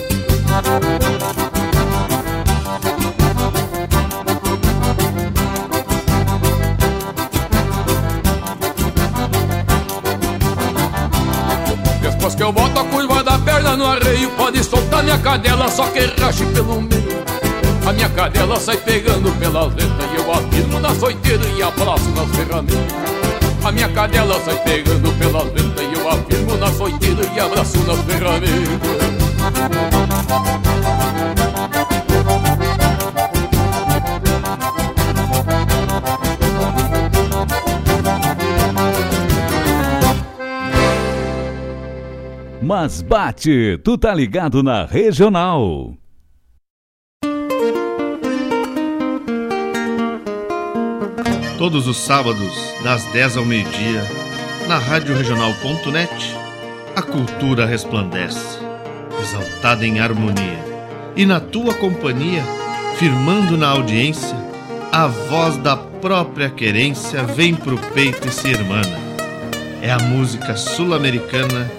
que eu boto a curva da perna no arreio Pode soltar minha cadela, só que rache pelo meio. A minha cadela sai pegando pelas letras E eu afirmo na soiteira e abraço nas ferramentas. A minha cadela sai pegando pelas letras E eu afirmo na soiteira e abraço nas ferramentas Mas bate, tu tá ligado na regional. Todos os sábados, das 10 ao meio-dia, na Rádio Regional.net, a cultura resplandece, exaltada em harmonia. E na tua companhia, firmando na audiência, a voz da própria querência vem pro peito e se irmana. É a música sul-americana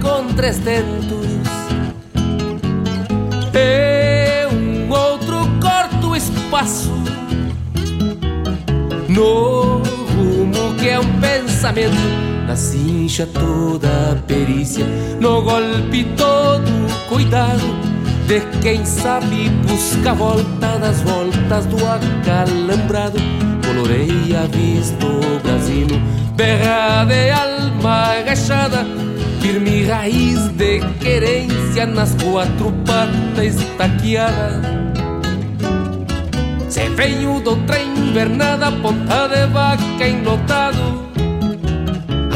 Com três tentos e um outro corto espaço no rumo que é um pensamento na cincha toda a perícia, no golpe todo cuidado. De quem sabe busca a volta das voltas do acalambrado. Coloreia visto brasino, berra de alma agachada, firme raiz de querência nas quatro patas estaqueada. Se veio do trem invernada, ponta de vaca enlotado.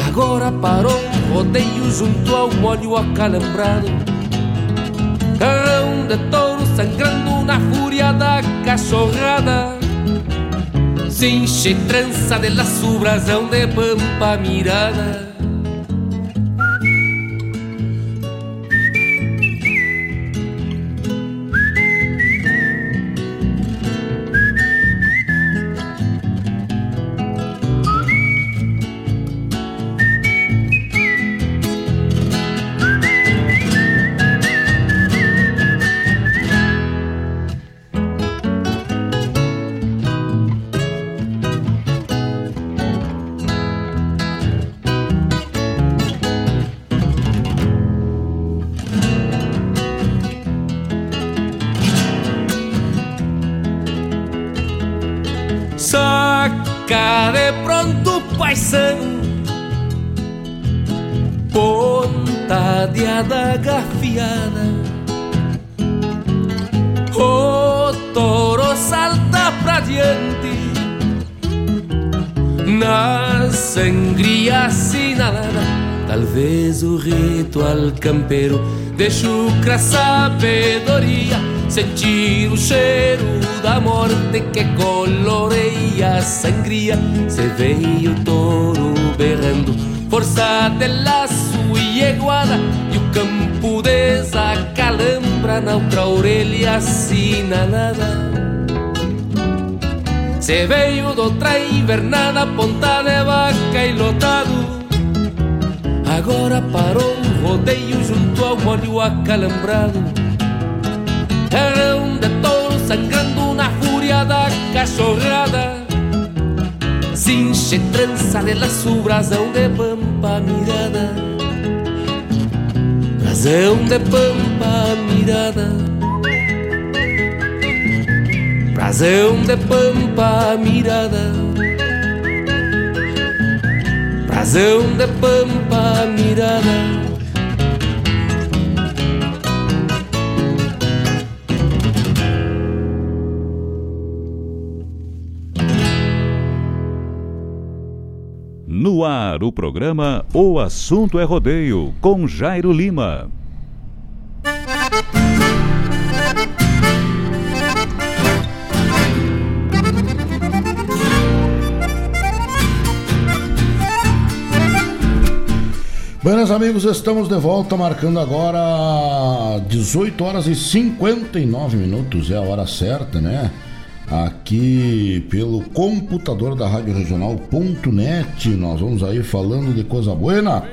Agora parou um rodeio junto ao molho acalambrado Carrão de touro sangrando na fúria da cachorrada Cinche trança de laço, brasão de pampa mirada campeiro de chucra sabedoria Sentir o cheiro da morte que coloreia a sangria. Se veio o touro berrando, força de laço e iguada E o campo desacalambra na outra orelha assinalada Se veio do outra invernada, ponta de vaca e lotado. Agora parou o rodeio junto ao molho acalambrado. Terrão de touro sangrando na fúria da cachorrada. Cinche trança de laço, brasão de pampa mirada. Brasão de pampa mirada Brasão de pampa mirada razão de pampa mirada. No ar, o programa O Assunto é Rodeio, com Jairo Lima. Buenas amigos, estamos de volta, marcando agora 18 horas e 59 minutos, é a hora certa, né? Aqui pelo computador da Rádio Regional.net, nós vamos aí falando de coisa buena.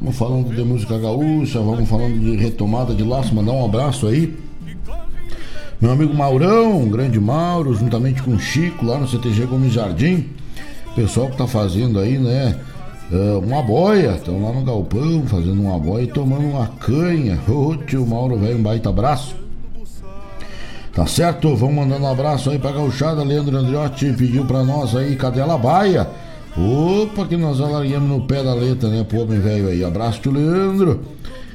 Vamos falando de música gaúcha, vamos falando de retomada de laço, mandar um abraço aí. Meu amigo Maurão, grande Mauro, juntamente com o Chico, lá no CTG Gomes Jardim. Pessoal que tá fazendo aí, né? Uh, uma boia, estão lá no galpão fazendo uma boia e tomando uma canha. Ô tio Mauro, velho, um baita abraço. Tá certo? Vamos mandando um abraço aí pra gauchada. Leandro Andriotti pediu pra nós aí, cadela baia? Opa, que nós alargamos no pé da letra, né, pro homem velho aí. Abraço, tio Leandro.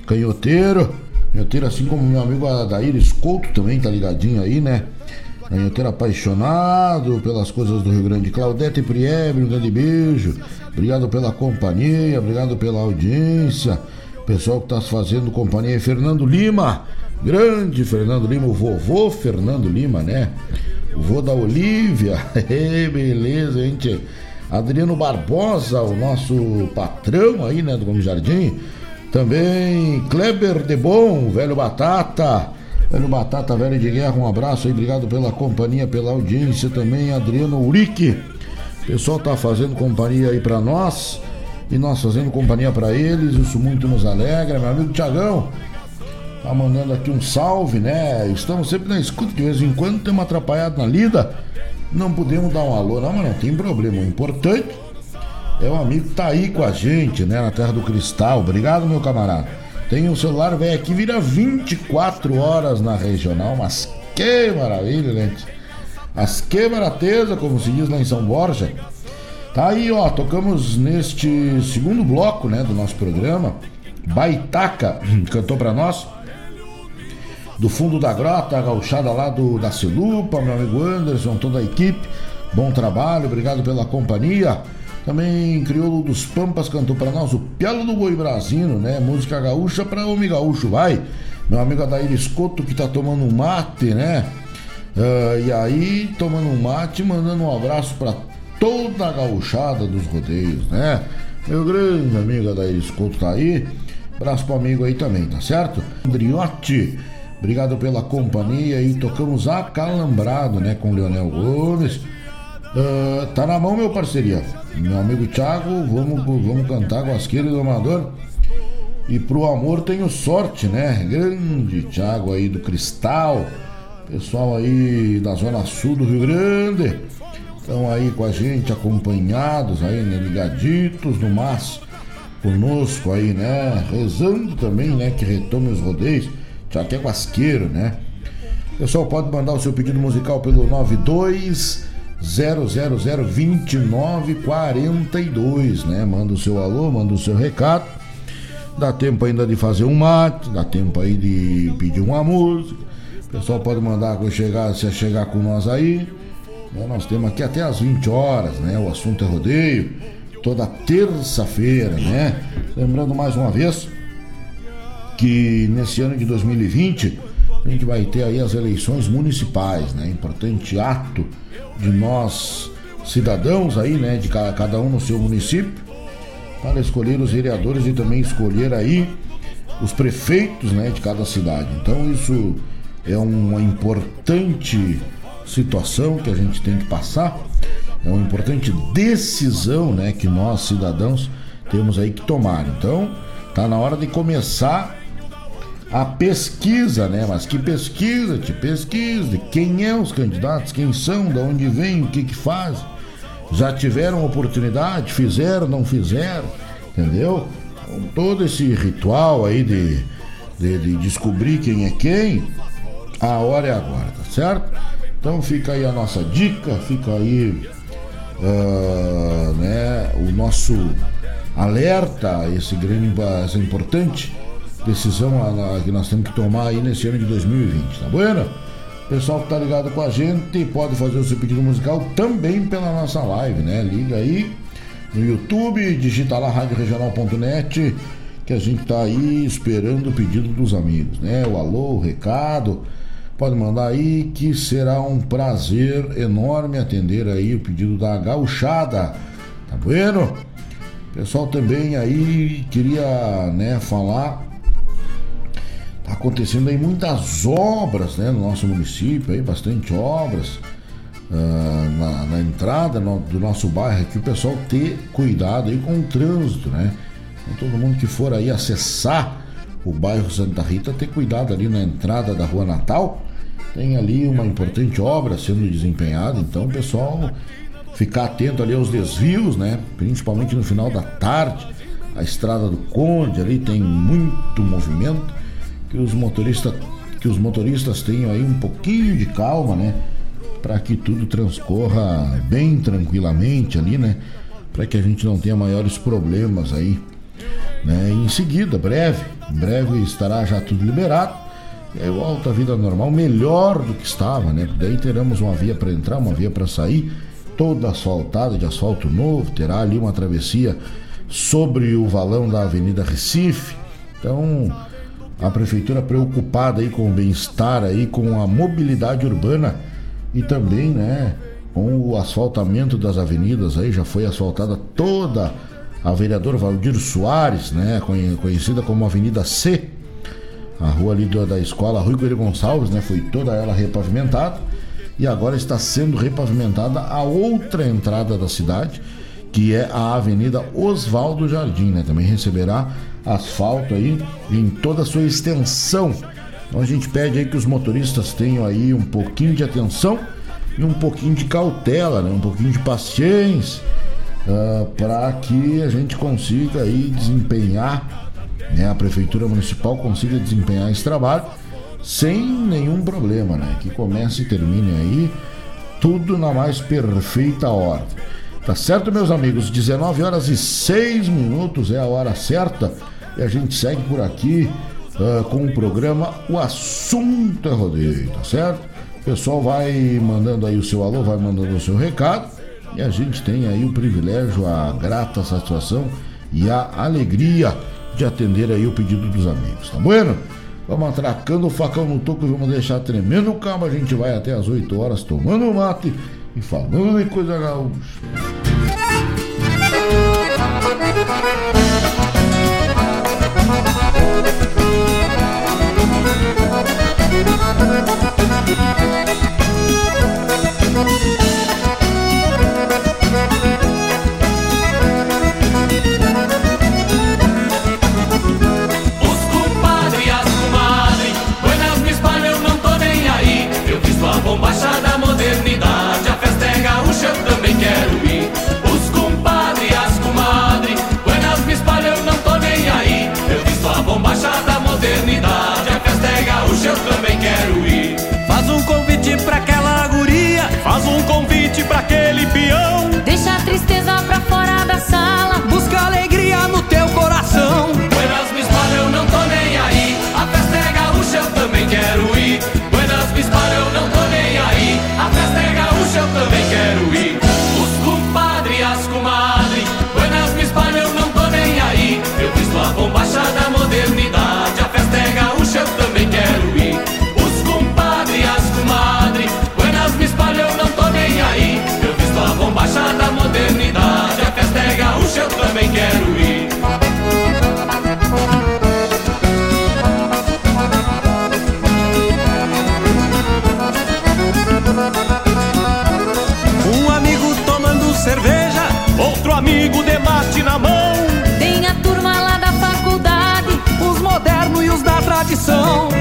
Canhoteiro. Canhoteiro, assim como meu amigo Adair Escolto também tá ligadinho aí, né? Canhoteiro apaixonado pelas coisas do Rio Grande. Claudete Priebre, um grande beijo. Obrigado pela companhia, obrigado pela audiência. Pessoal que está fazendo companhia. Fernando Lima, grande Fernando Lima, o vovô Fernando Lima, né? O vô da Olívia. Beleza, gente. Adriano Barbosa, o nosso patrão aí, né, do Gomes Jardim. Também Kleber de Bom, velho Batata. Velho Batata, velho de guerra, um abraço aí, obrigado pela companhia, pela audiência também. Adriano Urique O pessoal tá fazendo companhia aí para nós e nós fazendo companhia para eles. Isso muito nos alegra. Meu amigo Tiagão tá mandando aqui um salve, né? Estamos sempre na escuta, de vez em quando temos atrapalhado na lida. Não podemos dar um alô, não, mas não tem problema. O importante é o amigo que tá aí com a gente, né? Na Terra do Cristal. Obrigado, meu camarada. Tem um celular velho aqui, vira 24 horas na regional, mas que maravilha, gente. As que marateza, como se diz lá em São Borja. Tá aí, ó, tocamos neste segundo bloco, né, do nosso programa. Baitaca cantou para nós. Do fundo da grota, a gauchada lá do, da Celupa, meu amigo Anderson, toda a equipe. Bom trabalho, obrigado pela companhia. Também Crioulo dos Pampas cantou para nós o Pialo do Boi Brasino, né? Música gaúcha para homem gaúcho, vai. Meu amigo Adair Escoto que tá tomando um mate, né? Uh, e aí, tomando um mate, mandando um abraço para toda a gauchada dos rodeios, né? Meu grande amigo Adair Escoto tá aí. Abraço pro amigo aí também, tá certo? Andriotti, obrigado pela companhia e tocamos acalambrado, né? Com Leonel Gomes. Uh, tá na mão, meu parceria. Meu amigo Thiago, vamos, vamos cantar Guasqueiro do Amador. E pro amor tenho sorte, né? Grande Thiago aí do Cristal. Pessoal aí da Zona Sul do Rio Grande. Estão aí com a gente, acompanhados aí, né? Ligaditos no mas conosco aí, né? Rezando também, né? Que retome os rodeios. Já que é guasqueiro, né? Pessoal, pode mandar o seu pedido musical pelo 92 0002942, né? Manda o seu alô, manda o seu recado. Dá tempo ainda de fazer um mate, dá tempo aí de pedir uma música. O pessoal pode mandar chegar, se chegar com nós aí. Né? Nós temos aqui até as 20 horas, né? O assunto é rodeio, toda terça-feira, né? Lembrando mais uma vez que nesse ano de 2020 a gente vai ter aí as eleições municipais, né? Importante ato de nós cidadãos aí, né, de cada um no seu município, para escolher os vereadores e também escolher aí os prefeitos, né, de cada cidade. Então isso é uma importante situação que a gente tem que passar, é uma importante decisão, né, que nós cidadãos temos aí que tomar. Então, tá na hora de começar a pesquisa, né? Mas que pesquisa, que pesquisa, quem é os candidatos, quem são, de onde vêm, o que que fazem. Já tiveram oportunidade, fizeram, não fizeram, entendeu? Com todo esse ritual aí de, de, de descobrir quem é quem, a hora é agora, tá certo? Então fica aí a nossa dica, fica aí uh, né, o nosso alerta, esse grande, essa importante decisão que nós temos que tomar aí nesse ano de 2020, tá bueno? Pessoal que tá ligado com a gente pode fazer o seu pedido musical também pela nossa live, né? Liga aí no YouTube, digita lá radioregional.net que a gente tá aí esperando o pedido dos amigos, né? O alô, o recado, pode mandar aí que será um prazer enorme atender aí o pedido da gauchada, tá bueno? Pessoal também aí queria, né, falar acontecendo aí muitas obras né, no nosso município, aí, bastante obras uh, na, na, entrada no, do nosso bairro aqui, o pessoal ter cuidado aí com o trânsito, né? Então, todo mundo que for aí acessar o bairro Santa Rita, ter cuidado ali na entrada da Rua Natal. Tem ali uma importante obra sendo desempenhada, então o pessoal ficar atento ali aos desvios, né? Principalmente no final da tarde. A estrada do Conde ali tem muito movimento que os motoristas que os motoristas tenham aí um pouquinho de calma, né? Para que tudo transcorra bem tranquilamente ali, né? Para que a gente não tenha maiores problemas aí, né? em seguida, breve, em breve estará já tudo liberado. Volta a vida normal, melhor do que estava, né? Daí teremos uma via para entrar, uma via para sair, toda asfaltada de asfalto novo, terá ali uma travessia sobre o valão da Avenida Recife. Então, a prefeitura preocupada aí com o bem-estar aí, com a mobilidade urbana e também, né, com o asfaltamento das avenidas aí, já foi asfaltada toda a vereador Valdir Soares, né, conhecida como Avenida C, a rua ali da escola Rui Coelho Gonçalves, né, foi toda ela repavimentada e agora está sendo repavimentada a outra entrada da cidade, que é a Avenida Oswaldo Jardim, né? Também receberá asfalto aí em toda a sua extensão. Então a gente pede aí que os motoristas tenham aí um pouquinho de atenção e um pouquinho de cautela, né? um pouquinho de paciência, uh, para que a gente consiga aí desempenhar, né? a Prefeitura Municipal consiga desempenhar esse trabalho sem nenhum problema, né? Que comece e termine aí tudo na mais perfeita ordem. Tá certo, meus amigos? 19 horas e 6 minutos é a hora certa e a gente segue por aqui uh, com o programa O Assunto é Rodeio, tá certo? O pessoal vai mandando aí o seu alô, vai mandando o seu recado e a gente tem aí o privilégio, a grata satisfação e a alegria de atender aí o pedido dos amigos, tá bueno? Vamos atracando o facão no toco vamos deixar tremendo calma. A gente vai até as 8 horas tomando mate e falando de coisa gaúcha. coração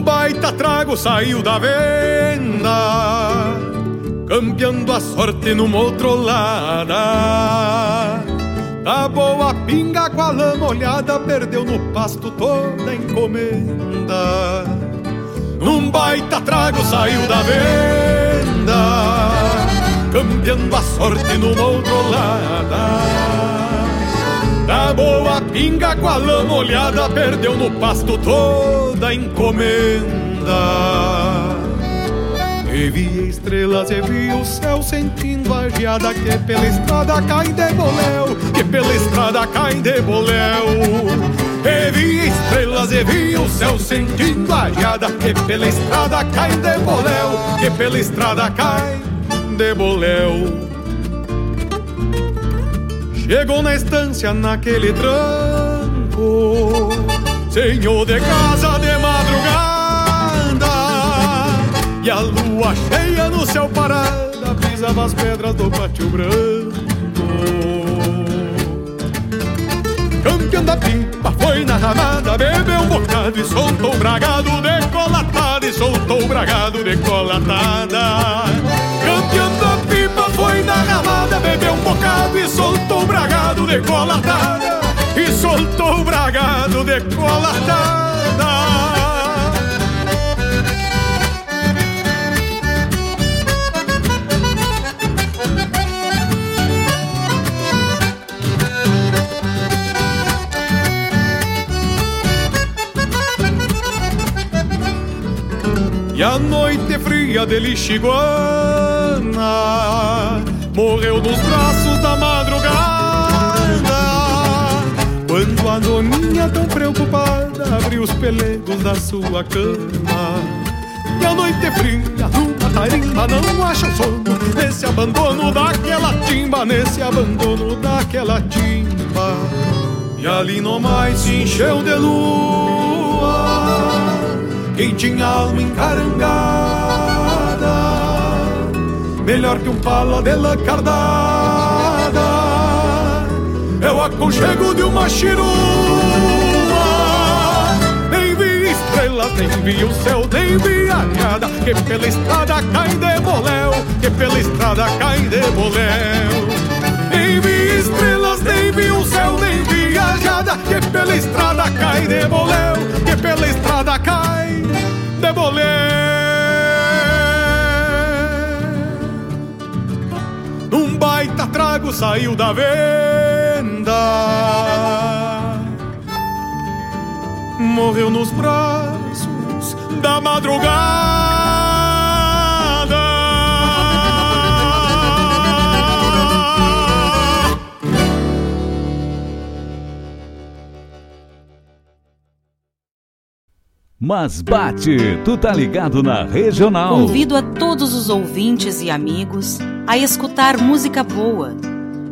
Num baita trago saiu da venda Campeando a sorte numa outrolada. Da boa pinga com a lama olhada Perdeu no pasto toda a encomenda. Num baita trago saiu da venda Campeando a sorte numa outrolada Da boa pinga com a lama olhada Perdeu no pasto toda a encomenda. E vi estrelas e vi o céu sentindo a geada Que pela estrada cai de boléu Que pela estrada cai de boléu. E vi estrelas e vi o céu sentindo a geada Que pela estrada cai de boléu Que pela estrada cai de boléu Chegou na estância naquele tranco Senhor de casa de madrugada. E a lua cheia no céu parada Pisava as pedras do pátio branco. Campeão da pipa foi na ramada Bebeu um bocado e soltou bragado Decolatada e soltou bragado Decolatada. Campeão da foi na ramada Bebeu um bocado e soltou o bragado Decolatada E soltou o bragado Decolatada E a noite fria de Lixiguana Morreu nos braços da madrugada Quando a doninha tão preocupada Abriu os pelegos da sua cama. E a noite fria numa tarimba Não acha sono. Nesse abandono daquela timba Nesse abandono daquela timba. E ali mais se encheu de lua. Quem tinha alma encarangada, melhor que um pala de lacardada, é o aconchego de uma chirua. Nem vi estrelas, nem vi o céu, nem vi a nada, que pela estrada cai de boléu, que pela estrada cai de boléu. Nem vi estrelas, nem vi o céu, nem vi a jada, que pela estrada cai de boléu, que pela estrada cai de bolé. Trago saiu da venda, morreu nos braços da madrugada. Mas bate, tu tá ligado na regional. Convido a todos os ouvintes e amigos a escutar música boa,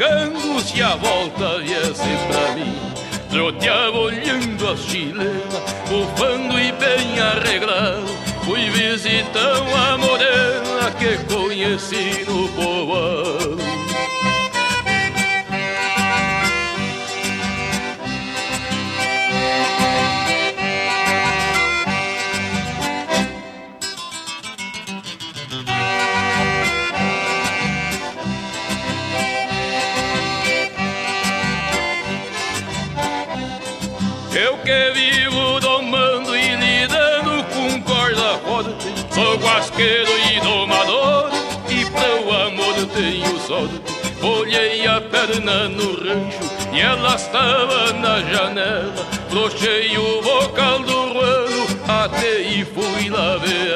Salta esmagando-se a volta viesse pra mim Troteava olhando a chilena, bufando e bem arreglado Fui visitar uma morena que conheci no Olhei a perna no rancho e ela estava na janela. Flochei o vocal do ruano até e fui lá ver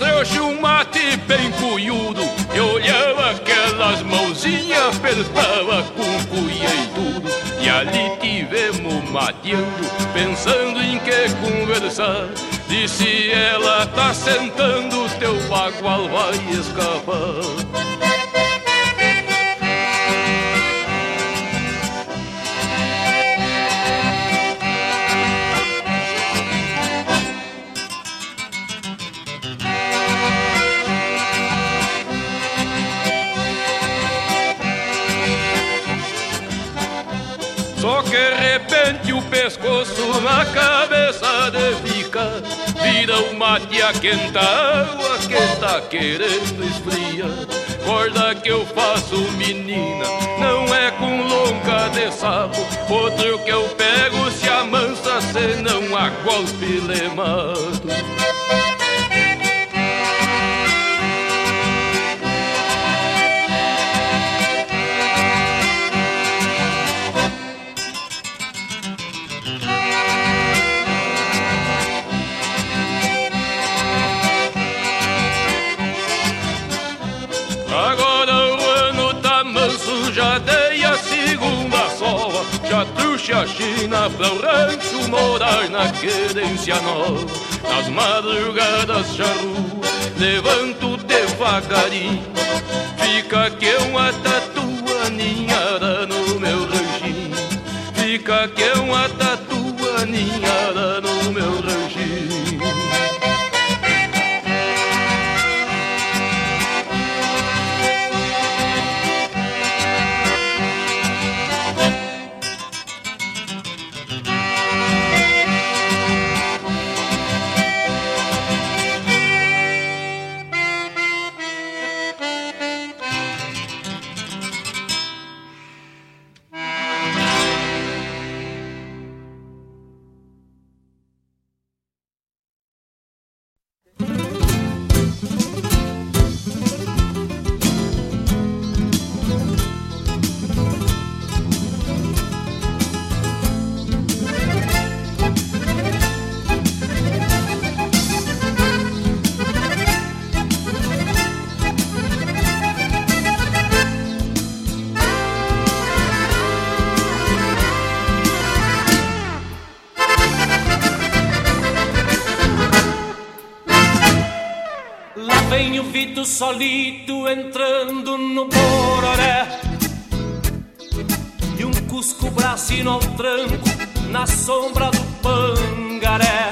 trouxe um mate bem cunhudo E olhava aquelas mãozinhas, apertava com cuia e tudo. E ali tivemos mateando, pensando em que conversar. Disse ela, tá sentando, teu bagual vai escapar Só que de repente o pescoço na cabeça de ficar Vira o mate a quenta água que tá querendo esfriar Corda que eu faço menina, não é com longa de sapo. Outro que eu pego se amansa, senão a golpe le China pra o rancho morar na querência nova Nas madrugadas charrua, levanto devagarinho. Fica que uma tatua ninhada no meu ranchinho. Fica que uma tatua solito entrando no Bororé. E um cusco bracino ao tranco na sombra do pangaré.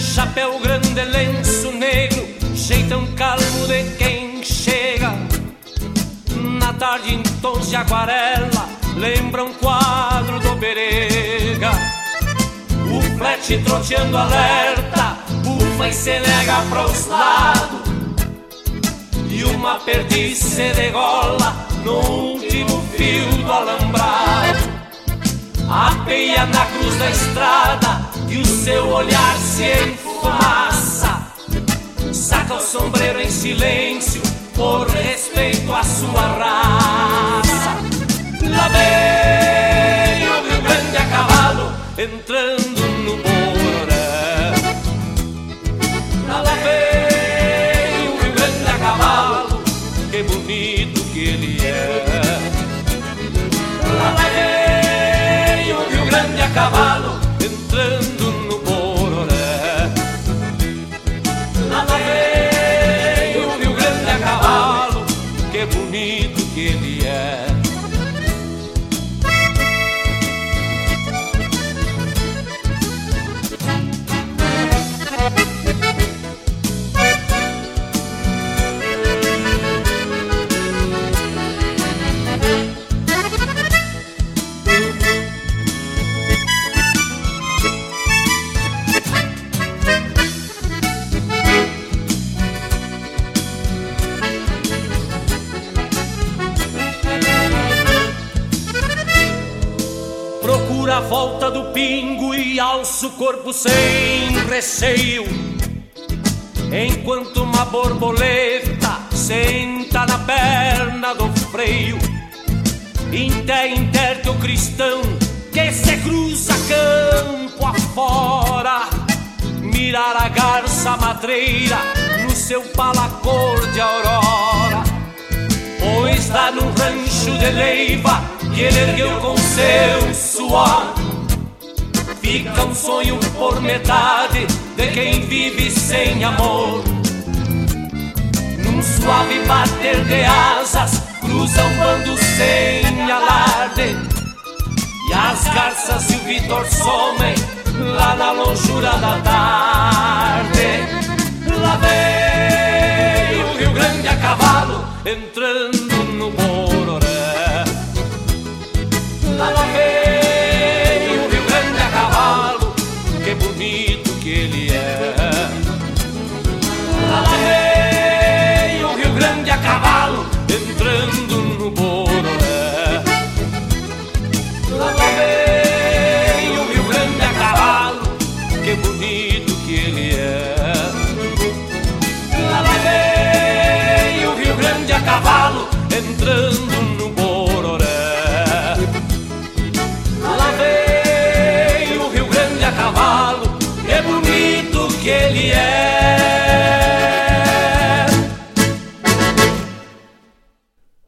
Chapéu grande, lenço negro, jeitão calmo de quem chega. Na tarde em tons de aquarela, lembra um quadro do Berega. O flete troteando alerta, ufa e se nega pros lados. E uma perdiz se degola no último fio do alambrado Apeia na cruz da estrada e o seu olhar se enfumaça. Saca o sombreiro em silêncio por respeito à sua raça. Lá vem o Rio Grande a cavalo entrando no Bororé que bonito que ele é. Lá vem o Rio Grande a cavalo e alço o corpo sem receio Enquanto uma borboleta senta na perna do freio. Inter, inter o cristão que se cruza campo afora. Mirar a garça madreira no seu palacor de aurora. Pois dá no rancho de leiva que ele ergueu com seu suor Fica um sonho por metade de quem vive sem amor. Num suave bater de asas Cruza um bando sem alarde. E as garças e o Vitor somem Lá na longura da tarde. Lá vem o Rio Grande a cavalo Entrando no Bororé. Lá vem entrando no Bororé. Lá vem o Rio Grande a cavalo, que bonito que ele é.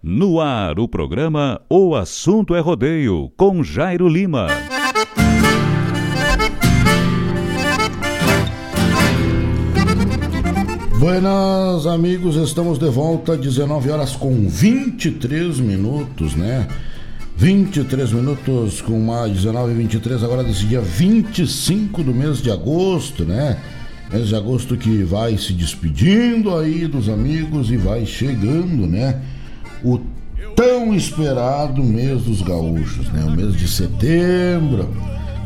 No ar, o programa O Assunto é Rodeio, com Jairo Lima. Buenas amigos, estamos de volta, 19 horas com 23 minutos, né? 23 minutos com mais 19 e 23 agora desse dia 25 do mês de agosto, né? Mês de agosto que vai se despedindo aí dos amigos e vai chegando, né? O tão esperado mês dos gaúchos, né? O mês de setembro.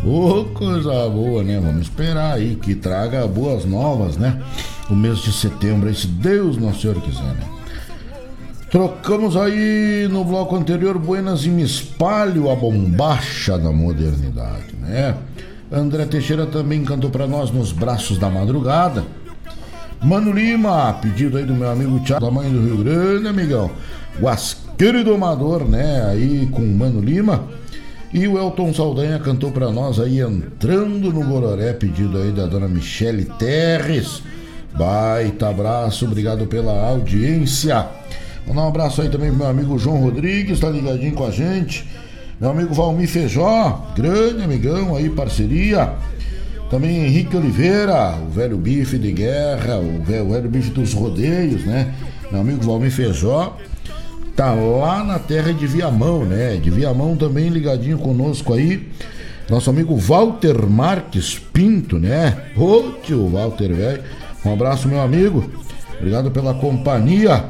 Ô, oh, coisa boa, né? Vamos esperar aí que traga boas novas, né? O mês de setembro, se Deus Nosso Senhor quiser, né? Trocamos aí no bloco anterior Buenas e me espalho a bombacha da modernidade, né? André Teixeira também cantou para nós nos braços da madrugada. Mano Lima, pedido aí do meu amigo Thiago, da mãe do Rio Grande, amigão. Guasqueiro e Domador, né? Aí com Mano Lima. E o Elton Saldanha cantou para nós aí, entrando no Gororé, pedido aí da dona Michele Terres. Baita abraço, obrigado pela audiência. Mandar um abraço aí também pro meu amigo João Rodrigues, tá ligadinho com a gente. Meu amigo Valmir Feijó, grande amigão aí, parceria. Também Henrique Oliveira, o velho bife de guerra, o velho, o velho bife dos rodeios, né? Meu amigo Valmir Feijó tá lá na terra de Viamão, né? De Viamão também ligadinho conosco aí. Nosso amigo Walter Marques Pinto, né? Ô tio Walter, velho. Um abraço, meu amigo. Obrigado pela companhia.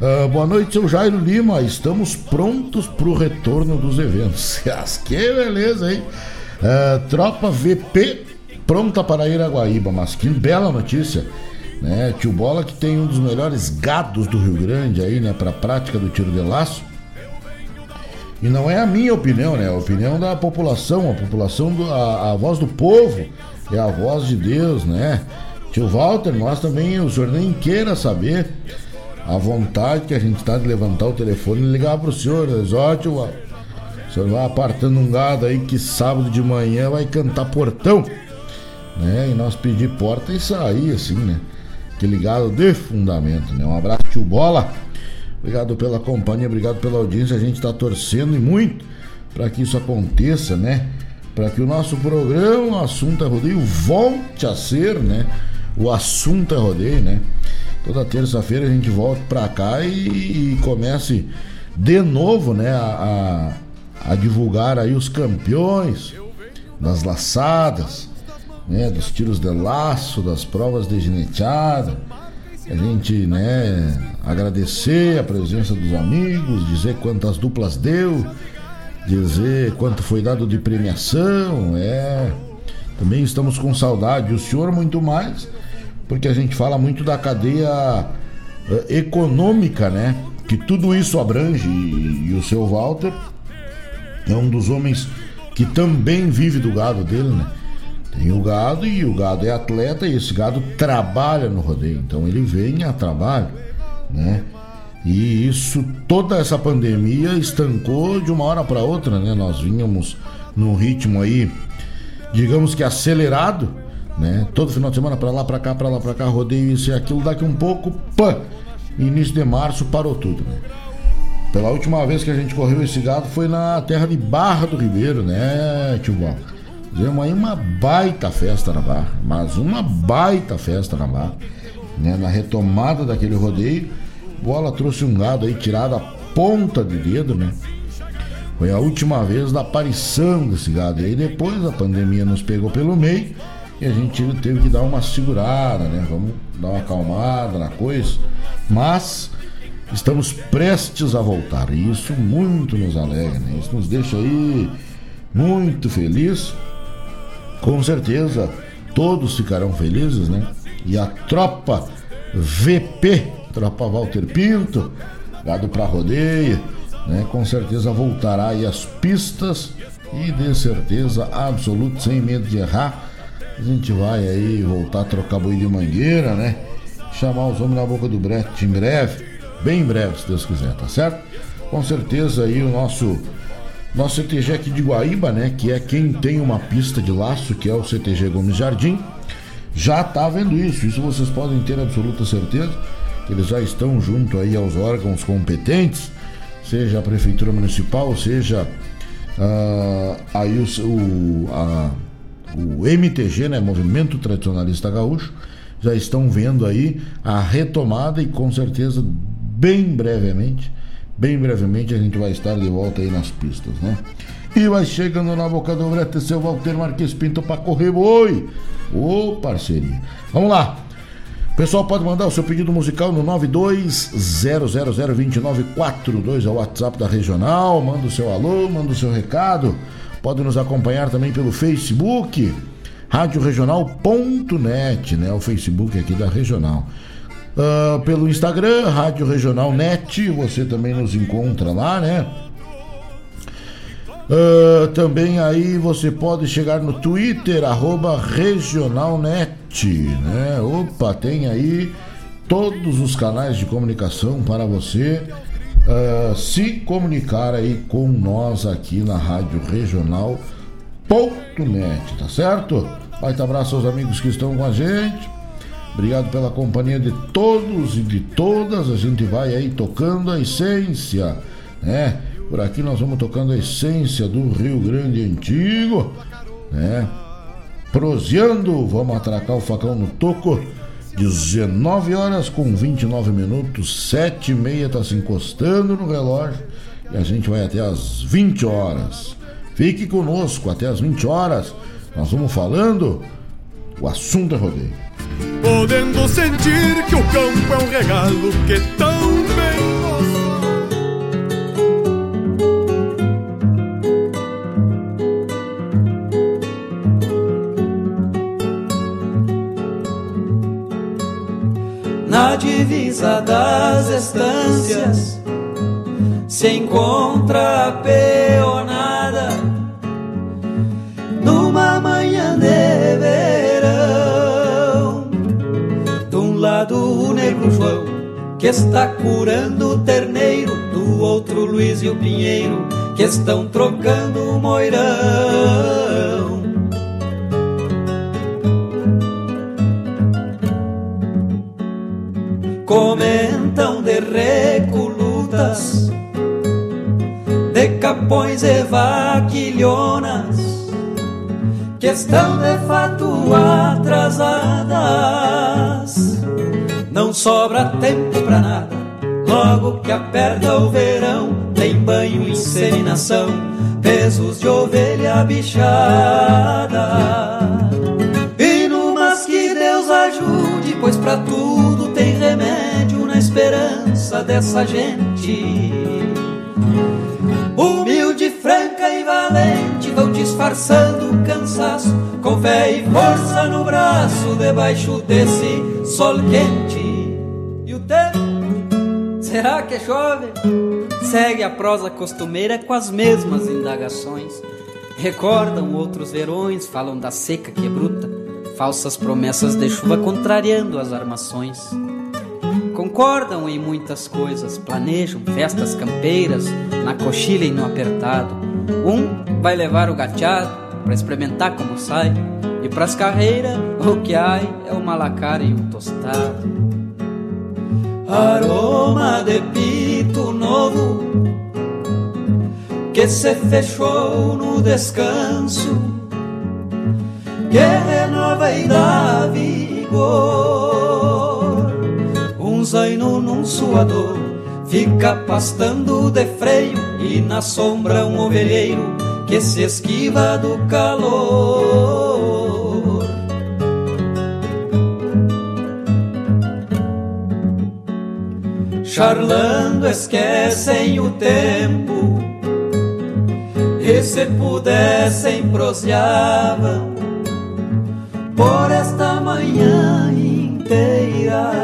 Uh, boa noite, seu Jairo Lima. Estamos prontos para o retorno dos eventos. que beleza, hein? Uh, tropa VP pronta para ir a Guaíba. Mas que bela notícia. Né? Tio Bola que tem um dos melhores gados do Rio Grande aí, né? Para a prática do tiro de laço. E não é a minha opinião, né? É a opinião da população, a população, do, a, a voz do povo, é a voz de Deus, né? Tio Walter, nós também, o senhor nem queira saber a vontade que a gente está de levantar o telefone e ligar para o senhor. Ó, tio o senhor vai apartando um gado aí que sábado de manhã vai cantar portão, né? E nós pedir porta e sair assim, né? Aquele gado de fundamento, né? Um abraço, tio Bola. Obrigado pela companhia, obrigado pela audiência. A gente está torcendo e muito para que isso aconteça, né? Para que o nosso programa, o assunto é rodeio, volte a ser, né? O assunto é rodeio, né? Toda terça-feira a gente volta para cá e, e, comece de novo, né? A, a, a, divulgar aí os campeões das laçadas, né? Dos tiros de laço, das provas de gineteada. A gente, né? Agradecer a presença dos amigos, dizer quantas duplas deu, dizer quanto foi dado de premiação, é. Também estamos com saudade, o senhor muito mais porque a gente fala muito da cadeia uh, econômica, né? Que tudo isso abrange e, e, o seu Walter é um dos homens que também vive do gado dele, né? Tem o gado e o gado é atleta e esse gado trabalha no rodeio. Então ele vem a trabalho, né? E isso, toda essa pandemia estancou de uma hora para outra, né? Nós vínhamos num ritmo aí, digamos que acelerado, né? Todo final de semana para lá, para cá, para lá, para cá, rodeio isso e aquilo. Daqui um pouco, pã! Início de março parou tudo, né? Pela última vez que a gente correu esse gado foi na terra de Barra do Ribeiro, né, tio Val? Fizemos aí uma baita festa na Barra, mas uma baita festa na Barra. Né? Na retomada daquele rodeio, Bola trouxe um gado aí tirado a ponta de dedo, né? Foi a última vez da aparição desse gado. E aí depois a pandemia nos pegou pelo meio e a gente teve que dar uma segurada, né? Vamos dar uma acalmada na coisa. Mas estamos prestes a voltar. E isso muito nos alegra, né? Isso nos deixa aí muito feliz. Com certeza todos ficarão felizes, né? E a tropa VP, tropa Walter Pinto, gado para rodeio, né? Com certeza voltará aí às pistas e de certeza absoluta, sem medo de errar. A gente vai aí voltar a trocar boi de mangueira, né? Chamar os homens na boca do brete em breve, bem em breve, se Deus quiser, tá certo? Com certeza aí o nosso nosso CTG aqui de Guaíba, né, que é quem tem uma pista de laço, que é o CTG Gomes Jardim, já está vendo isso. Isso vocês podem ter absoluta certeza. Eles já estão junto aí aos órgãos competentes, seja a prefeitura municipal, seja uh, aí o, o, a, o MTG, né, Movimento Tradicionalista Gaúcho, já estão vendo aí a retomada e com certeza bem brevemente Bem brevemente a gente vai estar de volta aí nas pistas, né? E vai chegando na boca do brete seu Walter Marques Pinto para correr boi. Ô parceria. Vamos lá. O pessoal pode mandar o seu pedido musical no 920002942, é o WhatsApp da Regional. Manda o seu alô, manda o seu recado. Pode nos acompanhar também pelo Facebook, radioregional.net, né? O Facebook aqui da Regional. Uh, pelo Instagram, Rádio Regional Net, você também nos encontra lá, né? Uh, também aí você pode chegar no Twitter, arroba regionalnet, né? Opa, tem aí todos os canais de comunicação para você uh, se comunicar aí com nós aqui na Rádio Regional.net, tá certo? Vai abraço aos amigos que estão com a gente. Obrigado pela companhia de todos e de todas. A gente vai aí tocando a essência, né? Por aqui nós vamos tocando a essência do Rio Grande Antigo, né? Proseando, vamos atracar o facão no toco. 19 horas com 29 minutos, 7 e meia tá se encostando no relógio e a gente vai até as 20 horas. Fique conosco até as 20 horas. Nós vamos falando. O assunto é rodeio podendo sentir que o campo é um regalo que tão bem divisa das estâncias se encontra peonada numa manhã de verão lado o negro João, que está curando o terneiro, do outro Luiz e o Pinheiro, que estão trocando o moirão. Comentam de recolutas, de capões e vaquilhonas, que estão de fato atrasadas não sobra tempo pra nada. Logo que aperta o verão, tem banho, inseminação, pesos de ovelha bichada. E no mas que Deus ajude, pois pra tudo esperança dessa gente. Humilde, franca e valente, vão disfarçando o cansaço, com fé e força no braço, debaixo desse sol quente. Será que chove? Segue a prosa costumeira com as mesmas indagações. Recordam outros verões, falam da seca que é bruta, falsas promessas de chuva contrariando as armações. Concordam em muitas coisas, planejam festas campeiras, na coxilha e no apertado. Um vai levar o gateado para experimentar como sai, e pras carreiras o que há é o malacara e o tostado. Aroma de pito novo que se fechou no descanso, que renova e dá vigor. Zaino num suador fica pastando de freio e na sombra um ovelheiro que se esquiva do calor. Charlando esquecem o tempo e se pudessem proseavam por esta manhã inteira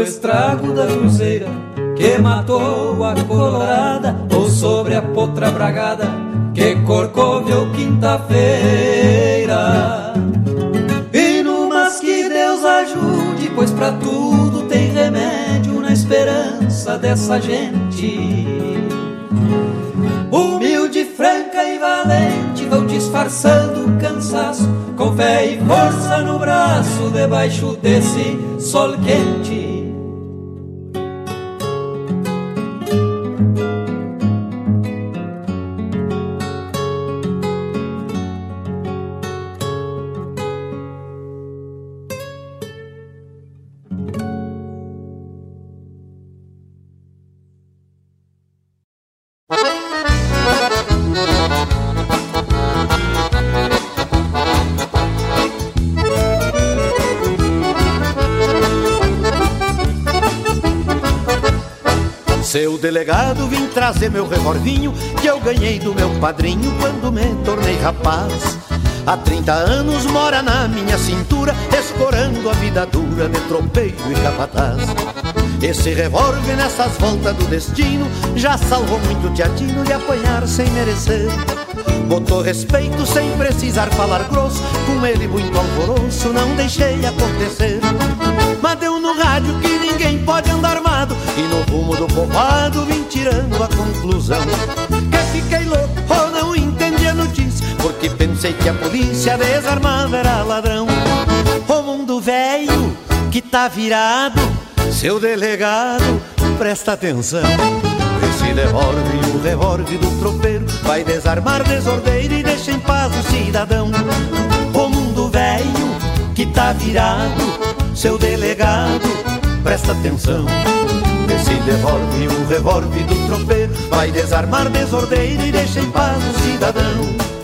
do estrago da cruzeira que matou a colorada ou sobre a potra bragada que corcoveu quinta-feira. E no mas que Deus ajude, pois para tudo tem remédio na esperança dessa gente. Humilde, franca e valente vão disfarçando o cansaço com fé e força no braço debaixo desse sol quente. Delegado, vim trazer meu revolvinho que eu ganhei do meu padrinho quando me tornei rapaz. Há 30 anos mora na minha cintura, escorando a vida dura de tropeiro e capataz. Esse revólver nessas voltas do destino já salvou muito teatino de apanhar sem merecer. Botou respeito sem precisar falar grosso, com ele muito alvoroço, não deixei acontecer. Mas deu no rádio que ninguém pode andar armado, e no rumo do povoado vim tirando a conclusão. Que fiquei louco ou não entendi a notícia, porque pensei que a polícia desarmada era ladrão. O mundo velho que tá virado, seu delegado, presta atenção. Esse revólver, o revólver do tropeiro Vai desarmar desordeiro e deixa em paz o cidadão. O mundo velho que tá virado Seu delegado, presta atenção. Esse revólver, o revólver do tropeiro Vai desarmar desordeiro e deixa em paz o cidadão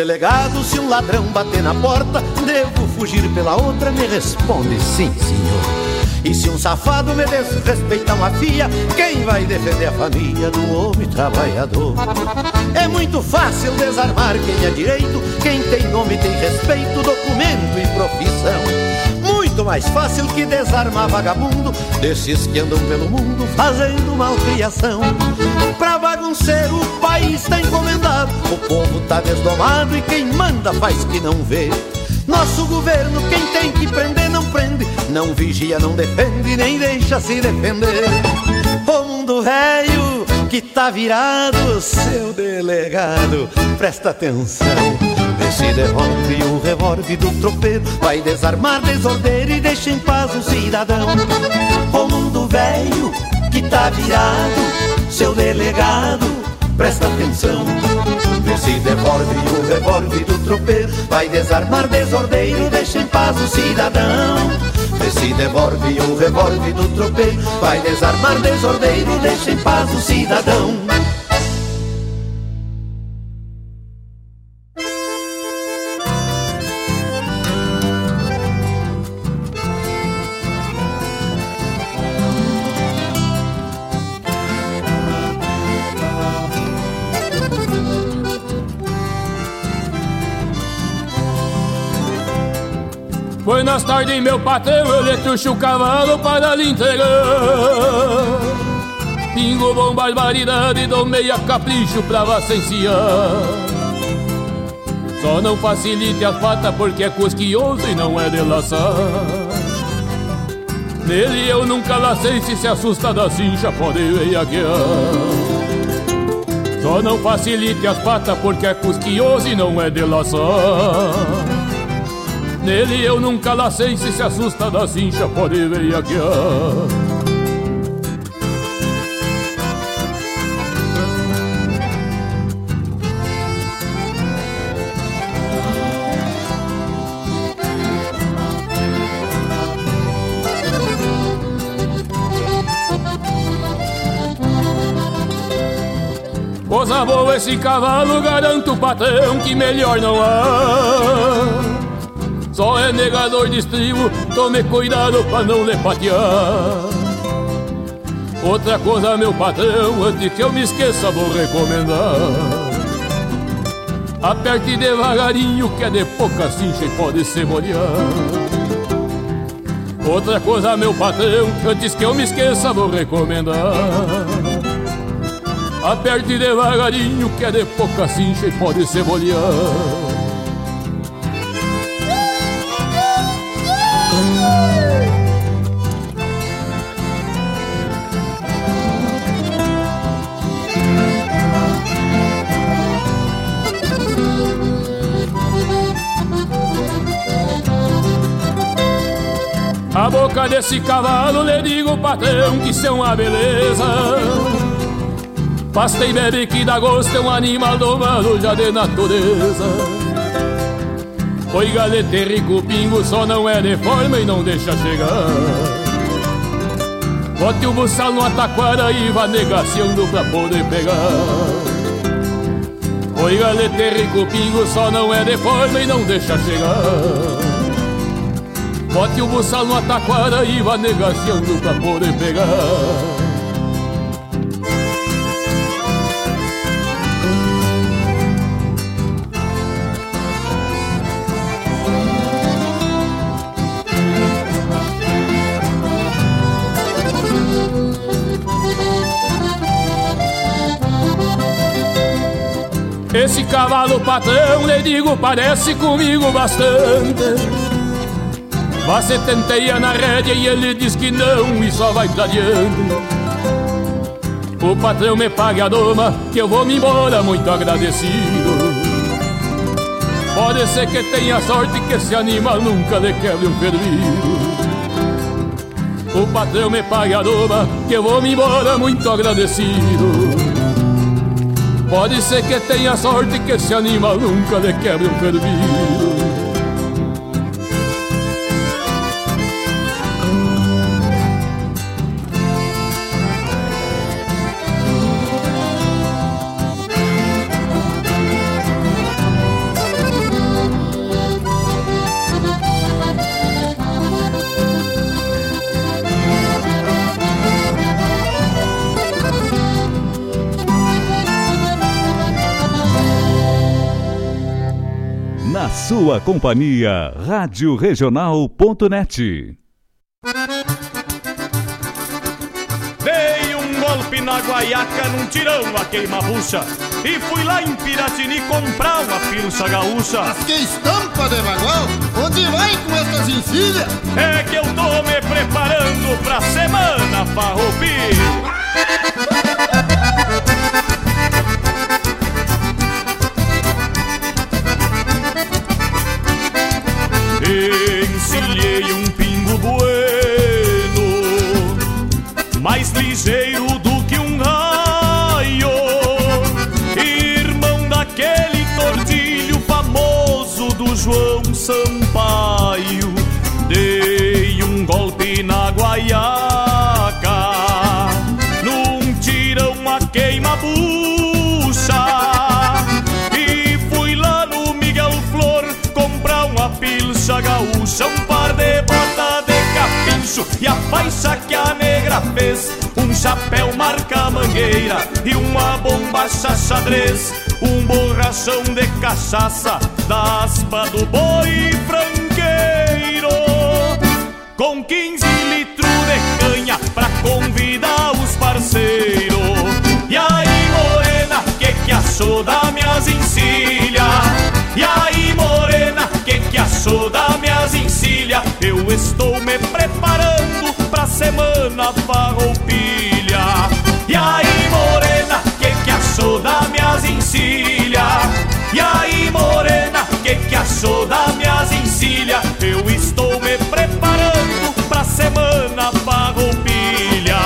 delegado, se um ladrão bater na porta, devo fugir pela outra? Me responde sim, senhor. E se um safado me desrespeitar uma filha, quem vai defender a família do homem trabalhador? É muito fácil desarmar quem é direito, quem tem nome tem respeito, documento e profissão. Muito mais fácil que desarmar vagabundo, desses que andam pelo mundo fazendo malcriação. Pra bagunceiro o país tá encomendado, o povo tá desdomado e quem manda faz que não vê. Nosso governo, quem tem que prender, não prende. Não vigia, não defende, nem deixa se defender. O mundo velho que tá virado, seu delegado, presta atenção. Esse revólver, o revólver do tropeiro, vai desarmar desordeiro e deixa em paz o cidadão. O mundo velho que tá virado, seu delegado, presta atenção. Esse revólver, o revólver do tropeiro Vai desarmar desordeiro, deixa em paz o cidadão Esse revólver, o revólver do tropeiro Vai desarmar desordeiro, deixa em paz o cidadão Buenas tardes, meu patrão, eu truxo o cavalo para lhe entregar. Pingo bom, barbaridade, dou meia capricho pra vacenciar. Só não facilite a pata porque é cosquioso e não é de laçar. Nele eu nunca lacei, se se assusta da cincha pode veiaquear. Só não facilite as patas porque é cosquioso e não é de laçar. Nele eu nunca lacei, se se assusta da cincha pode veiaquear. Coisa boa esse cavalo, garanto patrão que melhor não há. Só é negador de estribo, tome cuidado pra não lhe patear. Outra coisa, meu patrão, antes que eu me esqueça, vou recomendar. Aperte devagarinho, que é de pouca cincha e pode se molhar. Outra coisa, meu patrão, antes que eu me esqueça, vou recomendar. Aperte devagarinho que é de pouca cincha e pode se boca desse cavalo, lhe digo, patrão, que isso é uma beleza Pasta e bebe que dá gosto, é um animal domado já de natureza. Foi galete rico pingo, só não é de forma e não deixa chegar. Bote o buçal no taquara e vá negaciando pra poder pegar. Foi galete rico pingo, só não é de forma e não deixa chegar. Bote o buçal no taquara e vá negaciando pra poder pegar. Esse cavalo patrão, lhe digo, parece comigo bastante. Você tenteia na rédea e ele diz que não e só vai diante. O patrão me pague a doma, que eu vou me embora muito agradecido. Pode ser que tenha sorte que esse animal nunca lhe quebre um fervido. O patrão me pague a doma, que eu vou me embora muito agradecido. Pode ser que tenha sorte que esse animal nunca lhe quebre um fervido. Sua companhia, Rádio Regional.net. Dei um golpe na guaiaca num tirão a queima-bucha E fui lá em Piratini comprar uma pilcha gaúcha Mas que estampa de bagual! Onde vai com essas encilhas? É que eu tô me preparando pra semana farroupilha Sampaio Dei um golpe na guaiaca. Num tirão a queima-bucha. E fui lá no Miguel Flor comprar uma pilcha gaúcha Um par de bota de capincho e a faixa que a negra fez. Um chapéu marca mangueira e uma bombacha xadrez. Um borrachão de cachaça da aspa do boi franqueiro Com 15 litros de canha pra convidar os parceiros E aí morena, que que achou da minhas encilhas? E aí morena, que que achou da minhas encilhas? Eu estou me preparando pra semana farroupilha E aí morena, que que achou da minhas encilhas? Que assou da minhas encilha? Eu estou me preparando pra semana farroupilha.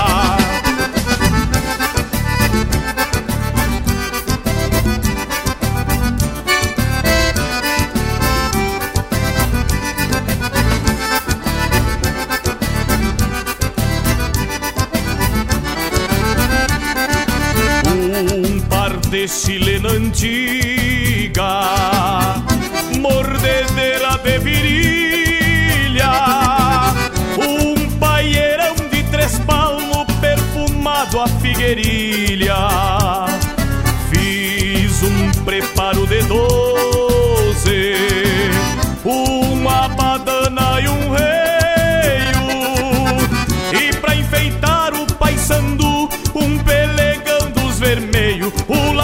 Um par de chilena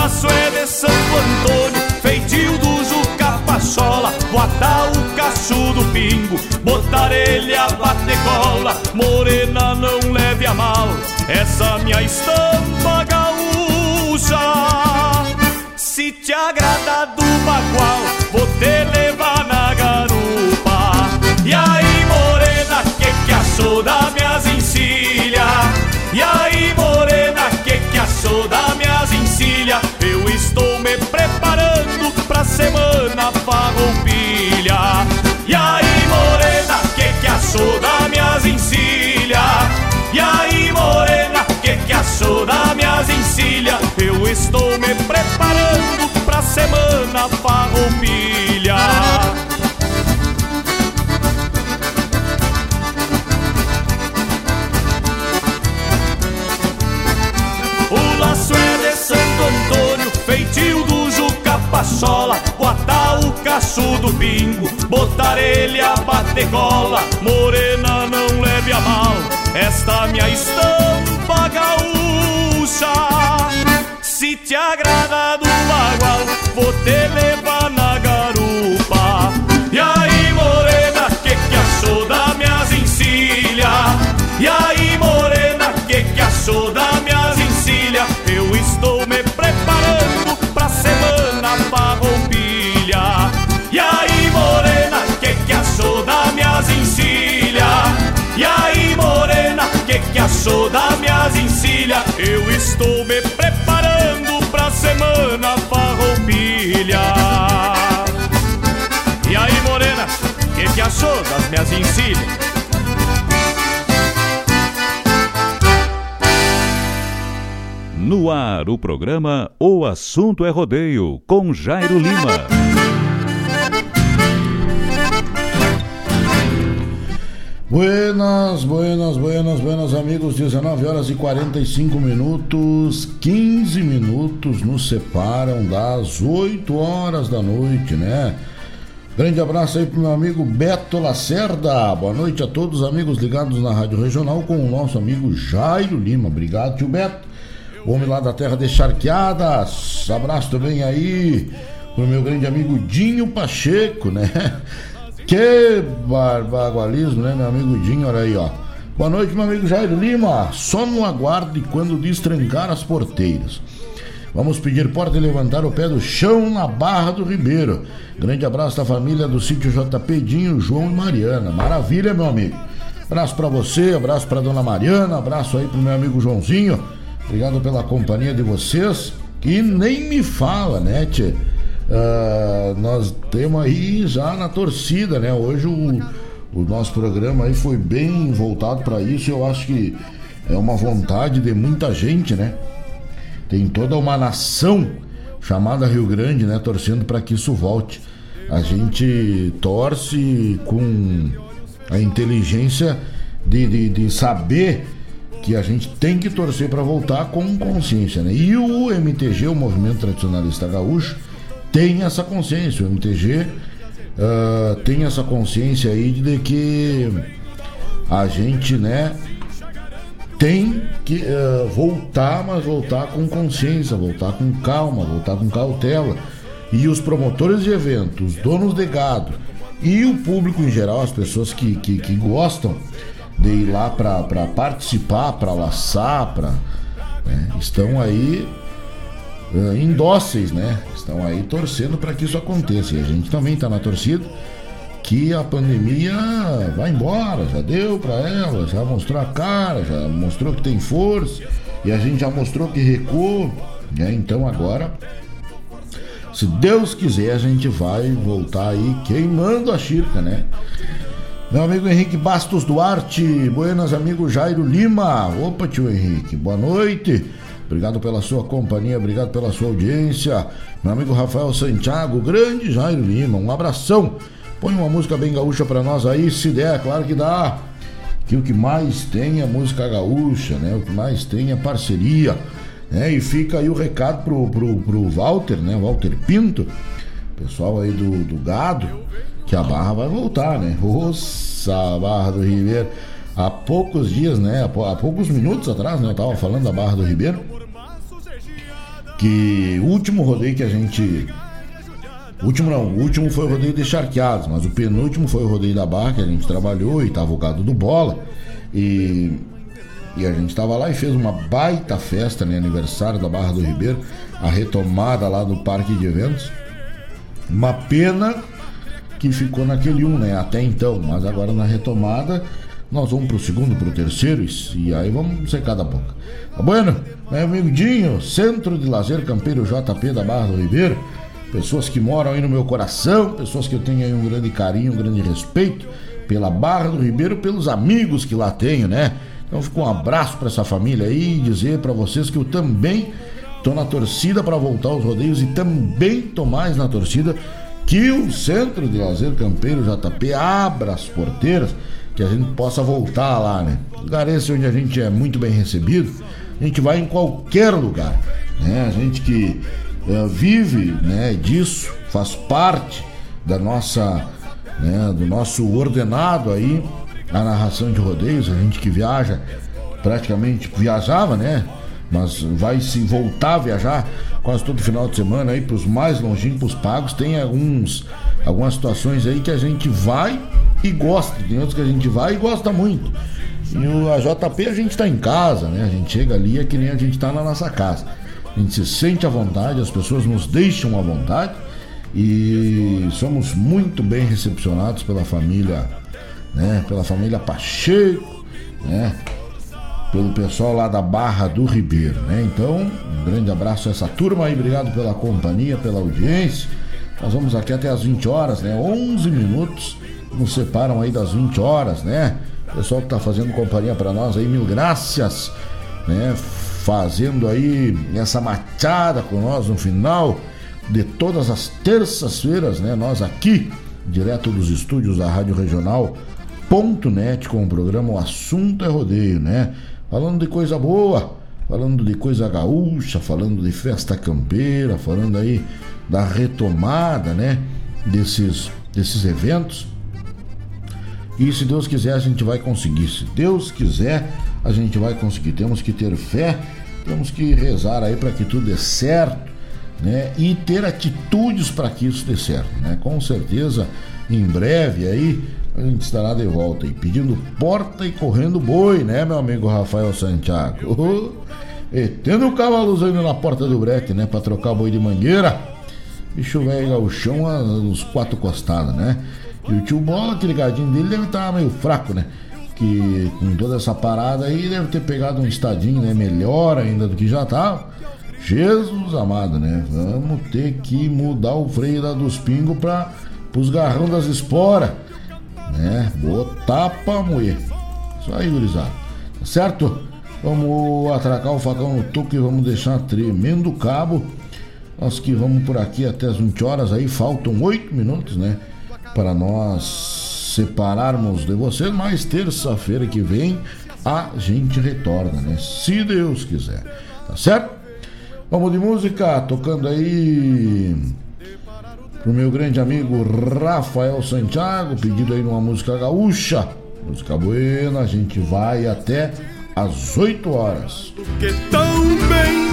laço é de Santo Antônio Feitio do Juca Pachola Botar o cacho do pingo Botar ele a bater cola Morena não leve a mal Essa minha estampa gaúcha Se te agrada do bagual Vou te levar na garupa E aí morena, que que achou da minhas encilha? E aí da minhas encilha? Eu estou me preparando pra semana farroupilha O laço é de Santo Antônio, feitio do Juca Pachola. Botar o cacho do pingo, botar ele a bater cola. Morena, não leve a mal, esta minha estampa gaúcha. Se te agrada do bagual, vou te levar na garupa. E aí, morena, que que achou da minhas encilha? E aí, morena, que que achou da minhas encilha? Eu estou me preparando pra semana farroupilha. E aí, morena, que que achou da minhas encilha? E aí, morena, que que achou da minhas encilha? Eu estou me preparando pra semana farroupilha. E aí, morena, que que achou das minhas encilhas? No ar, o programa O Assunto é Rodeio, com Jairo Lima. Buenas, buenas, buenas, buenas amigos, 19 horas e 45 minutos, 15 minutos nos separam das 8 horas da noite, né? Grande abraço aí pro meu amigo Beto Lacerda. Boa noite a todos os amigos ligados na Rádio Regional com o nosso amigo Jairo Lima. Obrigado, tio Beto. Homem lá da terra de Charqueadas. Abraço também aí pro meu grande amigo Dinho Pacheco, né? Que barbagualismo, né, meu amigo Dinho? Olha aí, ó. Boa noite, meu amigo Jairo Lima. Só no aguardo e quando destrancar as porteiras. Vamos pedir porta e levantar o pé do chão na Barra do Ribeiro. Grande abraço da família do sítio JP Dinho, João e Mariana. Maravilha, meu amigo. Abraço para você, abraço para dona Mariana, abraço aí pro meu amigo Joãozinho. Obrigado pela companhia de vocês. E nem me fala, né, tchê? Ah, nós temos aí já na torcida, né? Hoje o, o nosso programa aí foi bem voltado para isso. Eu acho que é uma vontade de muita gente, né? Tem toda uma nação chamada Rio Grande, né? Torcendo para que isso volte. A gente torce com a inteligência de, de, de saber que a gente tem que torcer para voltar com consciência, né? E o MTG, o Movimento Tradicionalista Gaúcho, tem essa consciência. O MTG uh, tem essa consciência aí de que a gente, né, tem que uh, voltar, mas voltar com consciência, voltar com calma, voltar com cautela. E os promotores de eventos, os donos de gado e o público em geral, as pessoas que, que, que gostam de ir lá para participar, para laçar, para né, estão aí uh, indóceis, né? Estão aí torcendo para que isso aconteça. E a gente também está na torcida que a pandemia vai embora, já deu para ela, já mostrou a cara, já mostrou que tem força e a gente já mostrou que recuou, né? Então agora, se Deus quiser, a gente vai voltar aí queimando a chirca, né? Meu amigo Henrique Bastos Duarte, buenas amigo Jairo Lima. Opa, tio Henrique, boa noite. Obrigado pela sua companhia, obrigado pela sua audiência. Meu amigo Rafael Santiago, grande Jairo Lima, um abração. Põe uma música bem gaúcha para nós aí, se der, claro que dá. Que o que mais tem é música gaúcha, né? O que mais tem é parceria. Né? E fica aí o recado pro, pro, pro Walter, né? Walter Pinto, pessoal aí do, do gado, que a barra vai voltar, né? Nossa, Barra do Ribeiro. Há poucos dias, né? Há poucos minutos atrás, né? Eu tava falando da Barra do Ribeiro. Que o último rodeio que a gente último não, o último foi o rodeio de charqueados, mas o penúltimo foi o rodeio da barra que a gente trabalhou e tava o gado do bola. E, e a gente tava lá e fez uma baita festa, né? Aniversário da Barra do Ribeiro, a retomada lá do parque de eventos. Uma pena que ficou naquele um, né? Até então, mas agora na retomada nós vamos pro segundo, pro terceiro e aí vamos secar da boca. Tá bueno? Meu amigo Dinho, Centro de Lazer Campeiro JP da Barra do Ribeiro pessoas que moram aí no meu coração, pessoas que eu tenho aí um grande carinho, um grande respeito pela Barra do Ribeiro, pelos amigos que lá tenho, né? Então fica um abraço para essa família aí e dizer para vocês que eu também tô na torcida para voltar aos rodeios e também tô mais na torcida que o Centro de Lazer Campeiro JP abra as porteiras, que a gente possa voltar lá, né? Lugar esse onde a gente é muito bem recebido, a gente vai em qualquer lugar, né? A gente que uh, vive né, disso, faz parte da nossa, né, do nosso ordenado aí, a narração de rodeios, a gente que viaja, praticamente viajava, né? Mas vai se voltar a viajar quase todo final de semana aí para os mais longínquos pagos. Tem alguns, algumas situações aí que a gente vai e gosta, tem outros que a gente vai e gosta muito. E o, a JP a gente está em casa, né? A gente chega ali é que nem a gente está na nossa casa a gente se sente à vontade, as pessoas nos deixam à vontade e somos muito bem recepcionados pela família, né? Pela família Pacheco, né? Pelo pessoal lá da Barra do Ribeiro, né? Então, um grande abraço a essa turma aí, obrigado pela companhia, pela audiência. Nós vamos aqui até as 20 horas, né? 11 minutos nos separam aí das 20 horas, né? Pessoal que tá fazendo companhia para nós aí, mil graças, né? fazendo aí essa machada com nós no final de todas as terças-feiras, né? Nós aqui, direto dos estúdios da Rádio Regional ponto net com o programa O Assunto é Rodeio, né? Falando de coisa boa, falando de coisa gaúcha, falando de festa campeira, falando aí da retomada, né? Desses, desses eventos. E se Deus quiser, a gente vai conseguir. Se Deus quiser, a gente vai conseguir. Temos que ter fé, temos que rezar aí para que tudo dê certo, né? E ter atitudes para que isso dê certo, né? Com certeza, em breve aí a gente estará de volta aí, pedindo porta e correndo boi, né, meu amigo Rafael Santiago? e tendo o cavalo na porta do brete, né, para trocar boi de mangueira. Bicho velho ao chão, os quatro costados, né? E o tio Bola, aquele gadinho dele deve estar tá meio fraco, né? que com toda essa parada aí deve ter pegado um estadinho, né? Melhor ainda do que já tá. Jesus amado, né? Vamos ter que mudar o freio da dos pingos para os garrão das esporas, né? Botar pra moer. Isso aí, gurizada. Tá certo? Vamos atracar o facão no toco e vamos deixar tremendo cabo. Nós que vamos por aqui até as 20 horas aí, faltam 8 minutos, né? Para nós separarmos de vocês, mas terça-feira que vem a gente retorna, né? Se Deus quiser. Tá certo? Vamos de música, tocando aí pro meu grande amigo Rafael Santiago, pedido aí numa música gaúcha, música buena, a gente vai até às 8 horas. Que tão bem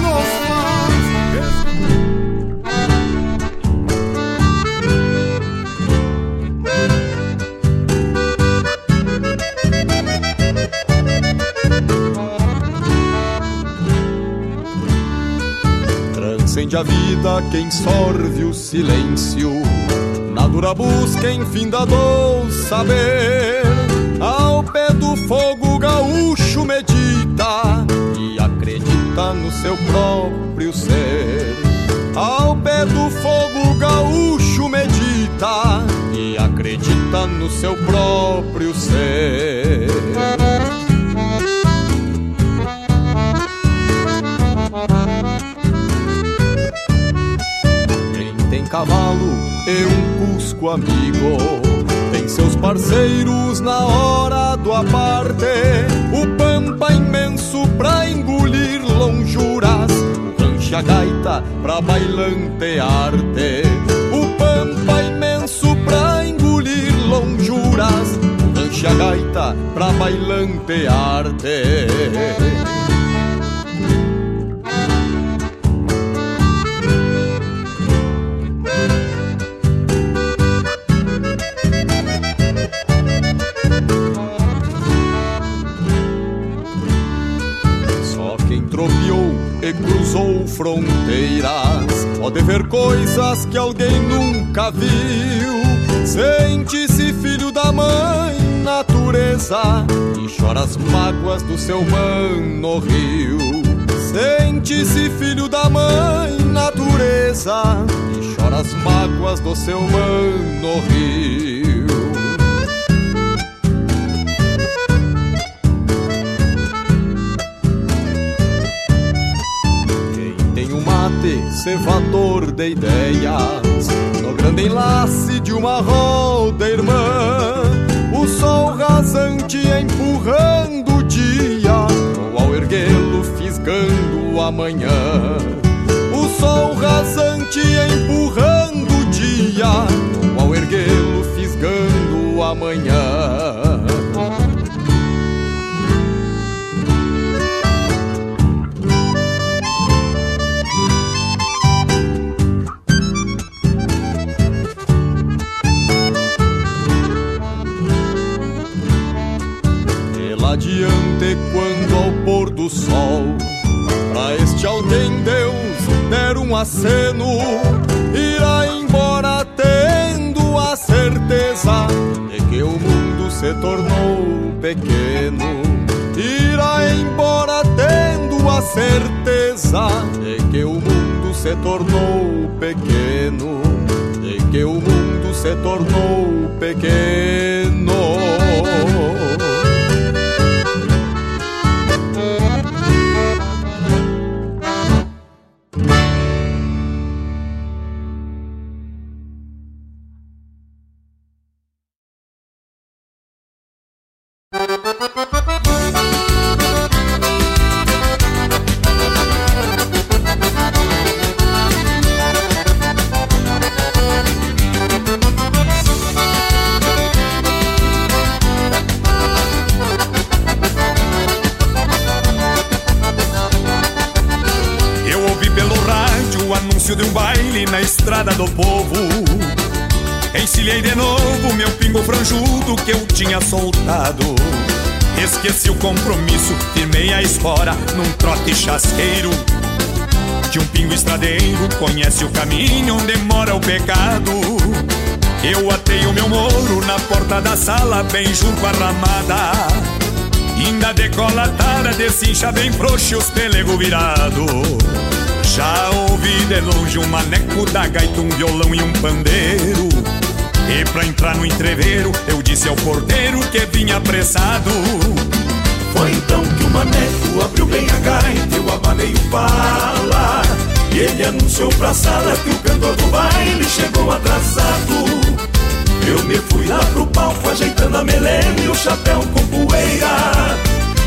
Transcende a vida quem sorve o silêncio. Na dura busca, enfim, da dor saber. Ao pé do fogo gaúcho medita e acredita no seu próprio ser. Ao pé do fogo gaúcho medita e acredita no seu próprio ser. Cavalo e um cusco amigo tem seus parceiros na hora do aparte. O pampa imenso pra engolir lonjuras, o rancho a gaita pra bailantear-te. O pampa imenso pra engolir lonjuras, o rancho a gaita pra bailantear-te. Só cruzou fronteiras pode ver coisas que alguém nunca viu. Sente-se filho da mãe natureza e chora as mágoas do seu mano rio. Sente-se filho da mãe natureza e chora as mágoas do seu mano rio. Cevador de ideias No grande enlace de uma roda irmã. O sol rasante empurrando o dia Ou ao erguê-lo fisgando o amanhã O sol rasante empurrando o dia Ou ao erguê-lo fisgando o amanhã sol. Pra este alguém Deus der um aceno Irá embora tendo a certeza De que o mundo se tornou pequeno. Irá embora tendo a certeza De que o mundo se tornou pequeno De que o mundo se tornou pequeno chasqueiro. De um pingo estradeiro, conhece o caminho onde mora o pecado. Eu atei o meu moro na porta da sala, bem junto à ramada. Ainda decolatada, desincha bem frouxo os pelego virado. Já ouvi de longe um maneco da gaita, um violão e um pandeiro. E pra entrar no entreveiro, eu disse ao porteiro que vinha apressado. Foi então que o maneco abriu bem a gaita, eu abanei o pala. E ele anunciou pra sala que o cantor do baile chegou atrasado. Eu me fui lá pro palco ajeitando a melena e o chapéu com poeira.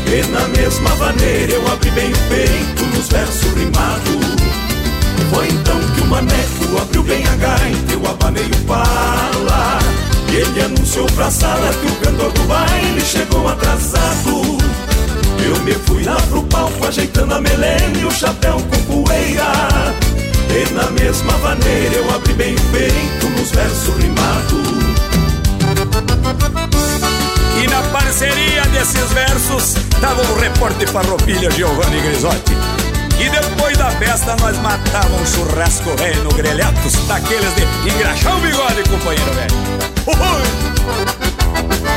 E na mesma maneira eu abri bem o peito nos versos rimados. Foi então que o maneco abriu bem a gaita, eu abanei o pala. E ele anunciou pra sala que o cantor do baile chegou atrasado. Eu me fui lá pro palco ajeitando a melena e o chapéu com poeira. E na mesma maneira eu abri bem o peito nos versos rimados. E na parceria desses versos tava o repórter farroupilha Giovanni Grisotti. E depois da festa nós matávamos um churrasco velho no grelhatos daqueles de engraxar o bigode, companheiro velho. Uhul!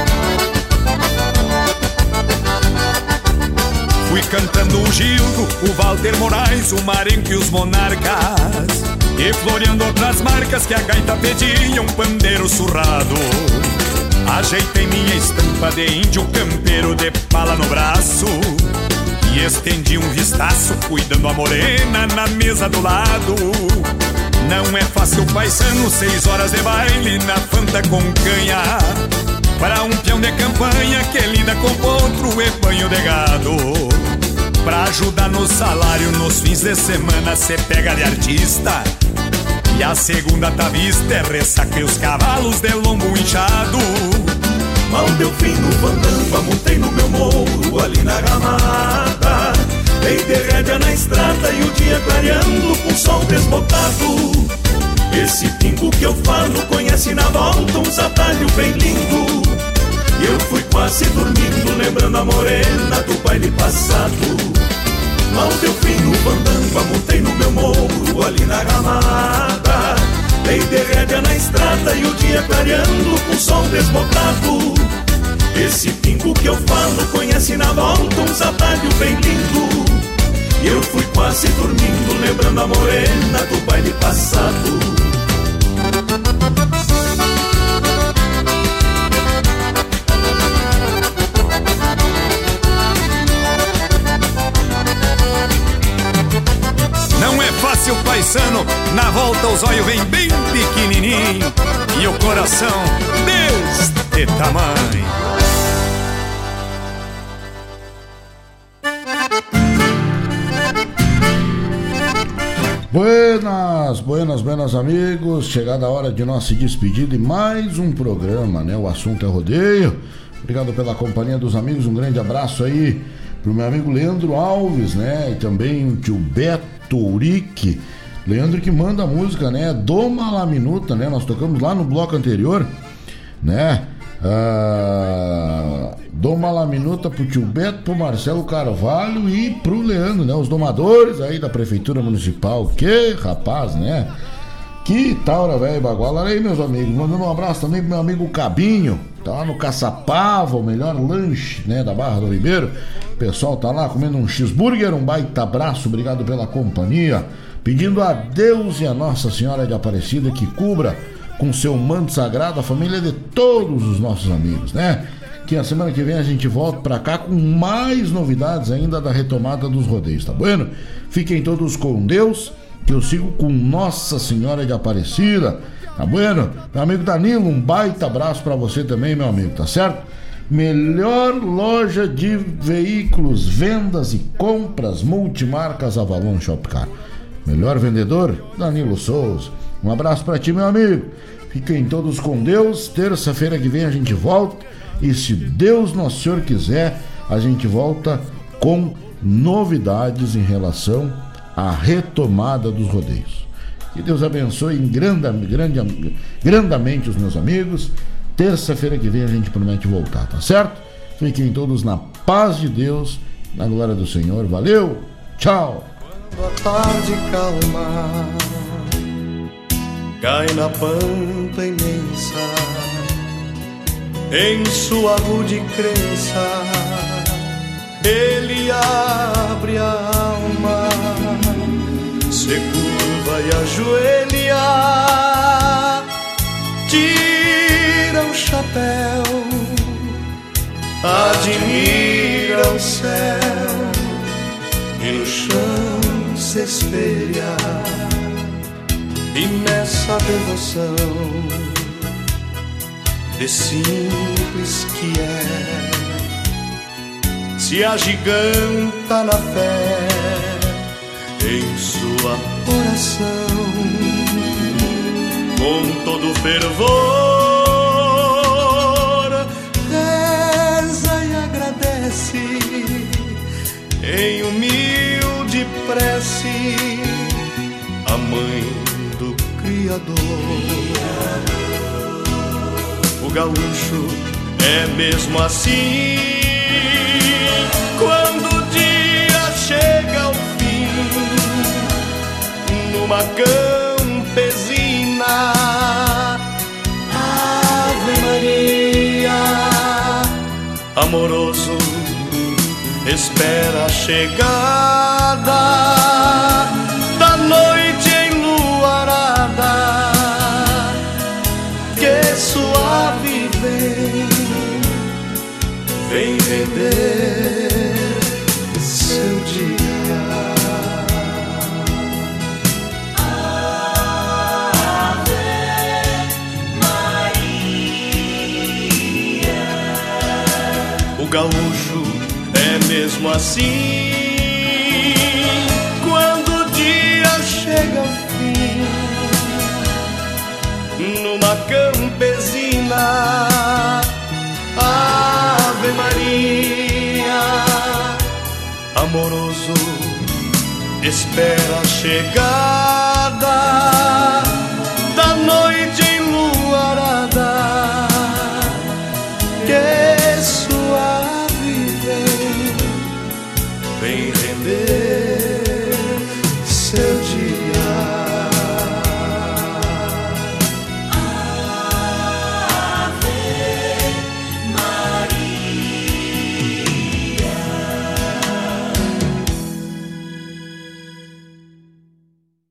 Fui cantando o Gildo, o Walter Moraes, o Marenco e os Monarcas. E floreando outras marcas que a gaita pedia um pandeiro surrado. Ajeitei minha estampa de índio campeiro de pala no braço. E estendi um vistaço cuidando a morena na mesa do lado. Não é fácil paisano, seis horas de baile na fanta com canha Para um peão de campanha que lida com potro e banho de gado. Pra ajudar no salário nos fins de semana cê pega de artista. E a segunda tá vista é ressaca os cavalos de lombo inchado. Mal deu fim no Vandamba, montei no meu morro ali na ramada. Dei de rédea na estrada e o dia clareando com sol desbotado. Esse pingo que eu falo conhece na volta uns atalhos bem lindo E eu fui quase dormindo lembrando a morena do baile passado. Mal deu fim no Vandamba, montei no meu morro ali na ramada. Dei de rédea na estrada e o dia clareando com sol desbotado Esse pingo que eu falo conhece na volta uns atalhos bem lindo. E eu fui quase dormindo lembrando a morena do baile passado É fácil, paisano, na volta os olhos vem bem pequenininho E o coração deste tamanho Buenas, buenas, buenas amigos. Chegada a hora de nós se despedir de mais um programa, né? O assunto é rodeio. Obrigado pela companhia dos amigos. Um grande abraço aí pro meu amigo Leandro Alves, né? E também o tio Beto Urique. Leandro que manda a música, né? La minuta, né? Nós tocamos lá no bloco anterior, né? Ah, Doma la minuta pro tio Beto, pro Marcelo Carvalho e pro Leandro, né? Os domadores aí da Prefeitura Municipal. Que rapaz, né? Que taura velho baguala. Olha aí, meus amigos. Mandando um abraço também pro meu amigo Cabinho. Tá lá no Caçapava, o melhor lanche, né? Da Barra do Ribeiro. O pessoal tá lá comendo um cheeseburger. Um baita abraço. Obrigado pela companhia. Pedindo a Deus e a Nossa Senhora de Aparecida que cubra com seu manto sagrado a família de todos os nossos amigos, né? Que a semana que vem a gente volta pra cá com mais novidades ainda da retomada dos rodeios, tá bueno? Fiquem todos com Deus, que eu sigo com Nossa Senhora de Aparecida, tá bueno? Meu amigo Danilo, um baita abraço pra você também, meu amigo, tá certo? Melhor loja de veículos, vendas e compras multimarcas Avalon Shopcar. Melhor vendedor, Danilo Souza. Um abraço para ti, meu amigo. Fiquem todos com Deus. Terça-feira que vem a gente volta. E se Deus Nosso Senhor quiser, a gente volta com novidades em relação à retomada dos rodeios. Que Deus abençoe em grande, grande, grandamente os meus amigos. Terça-feira que vem a gente promete voltar, tá certo? Fiquem todos na paz de Deus, na glória do Senhor. Valeu, tchau. a tarde calma cai na pampa imensa em sua rude crença ele abre a se curva e ajoelha. Tira o chapéu admira o céu e no chão se espelha. E nessa devoção de simples que é. Se agiganta na fé em sua oração com todo fervor reza e agradece em humilde prece a mãe do Criador. O gaúcho é mesmo assim. Numa campesina. Ave Maria, amoroso, espera a chegada mesmo assim. Quando o dia chega ao fim, numa campesina, Ave Maria, amoroso, espera a chegada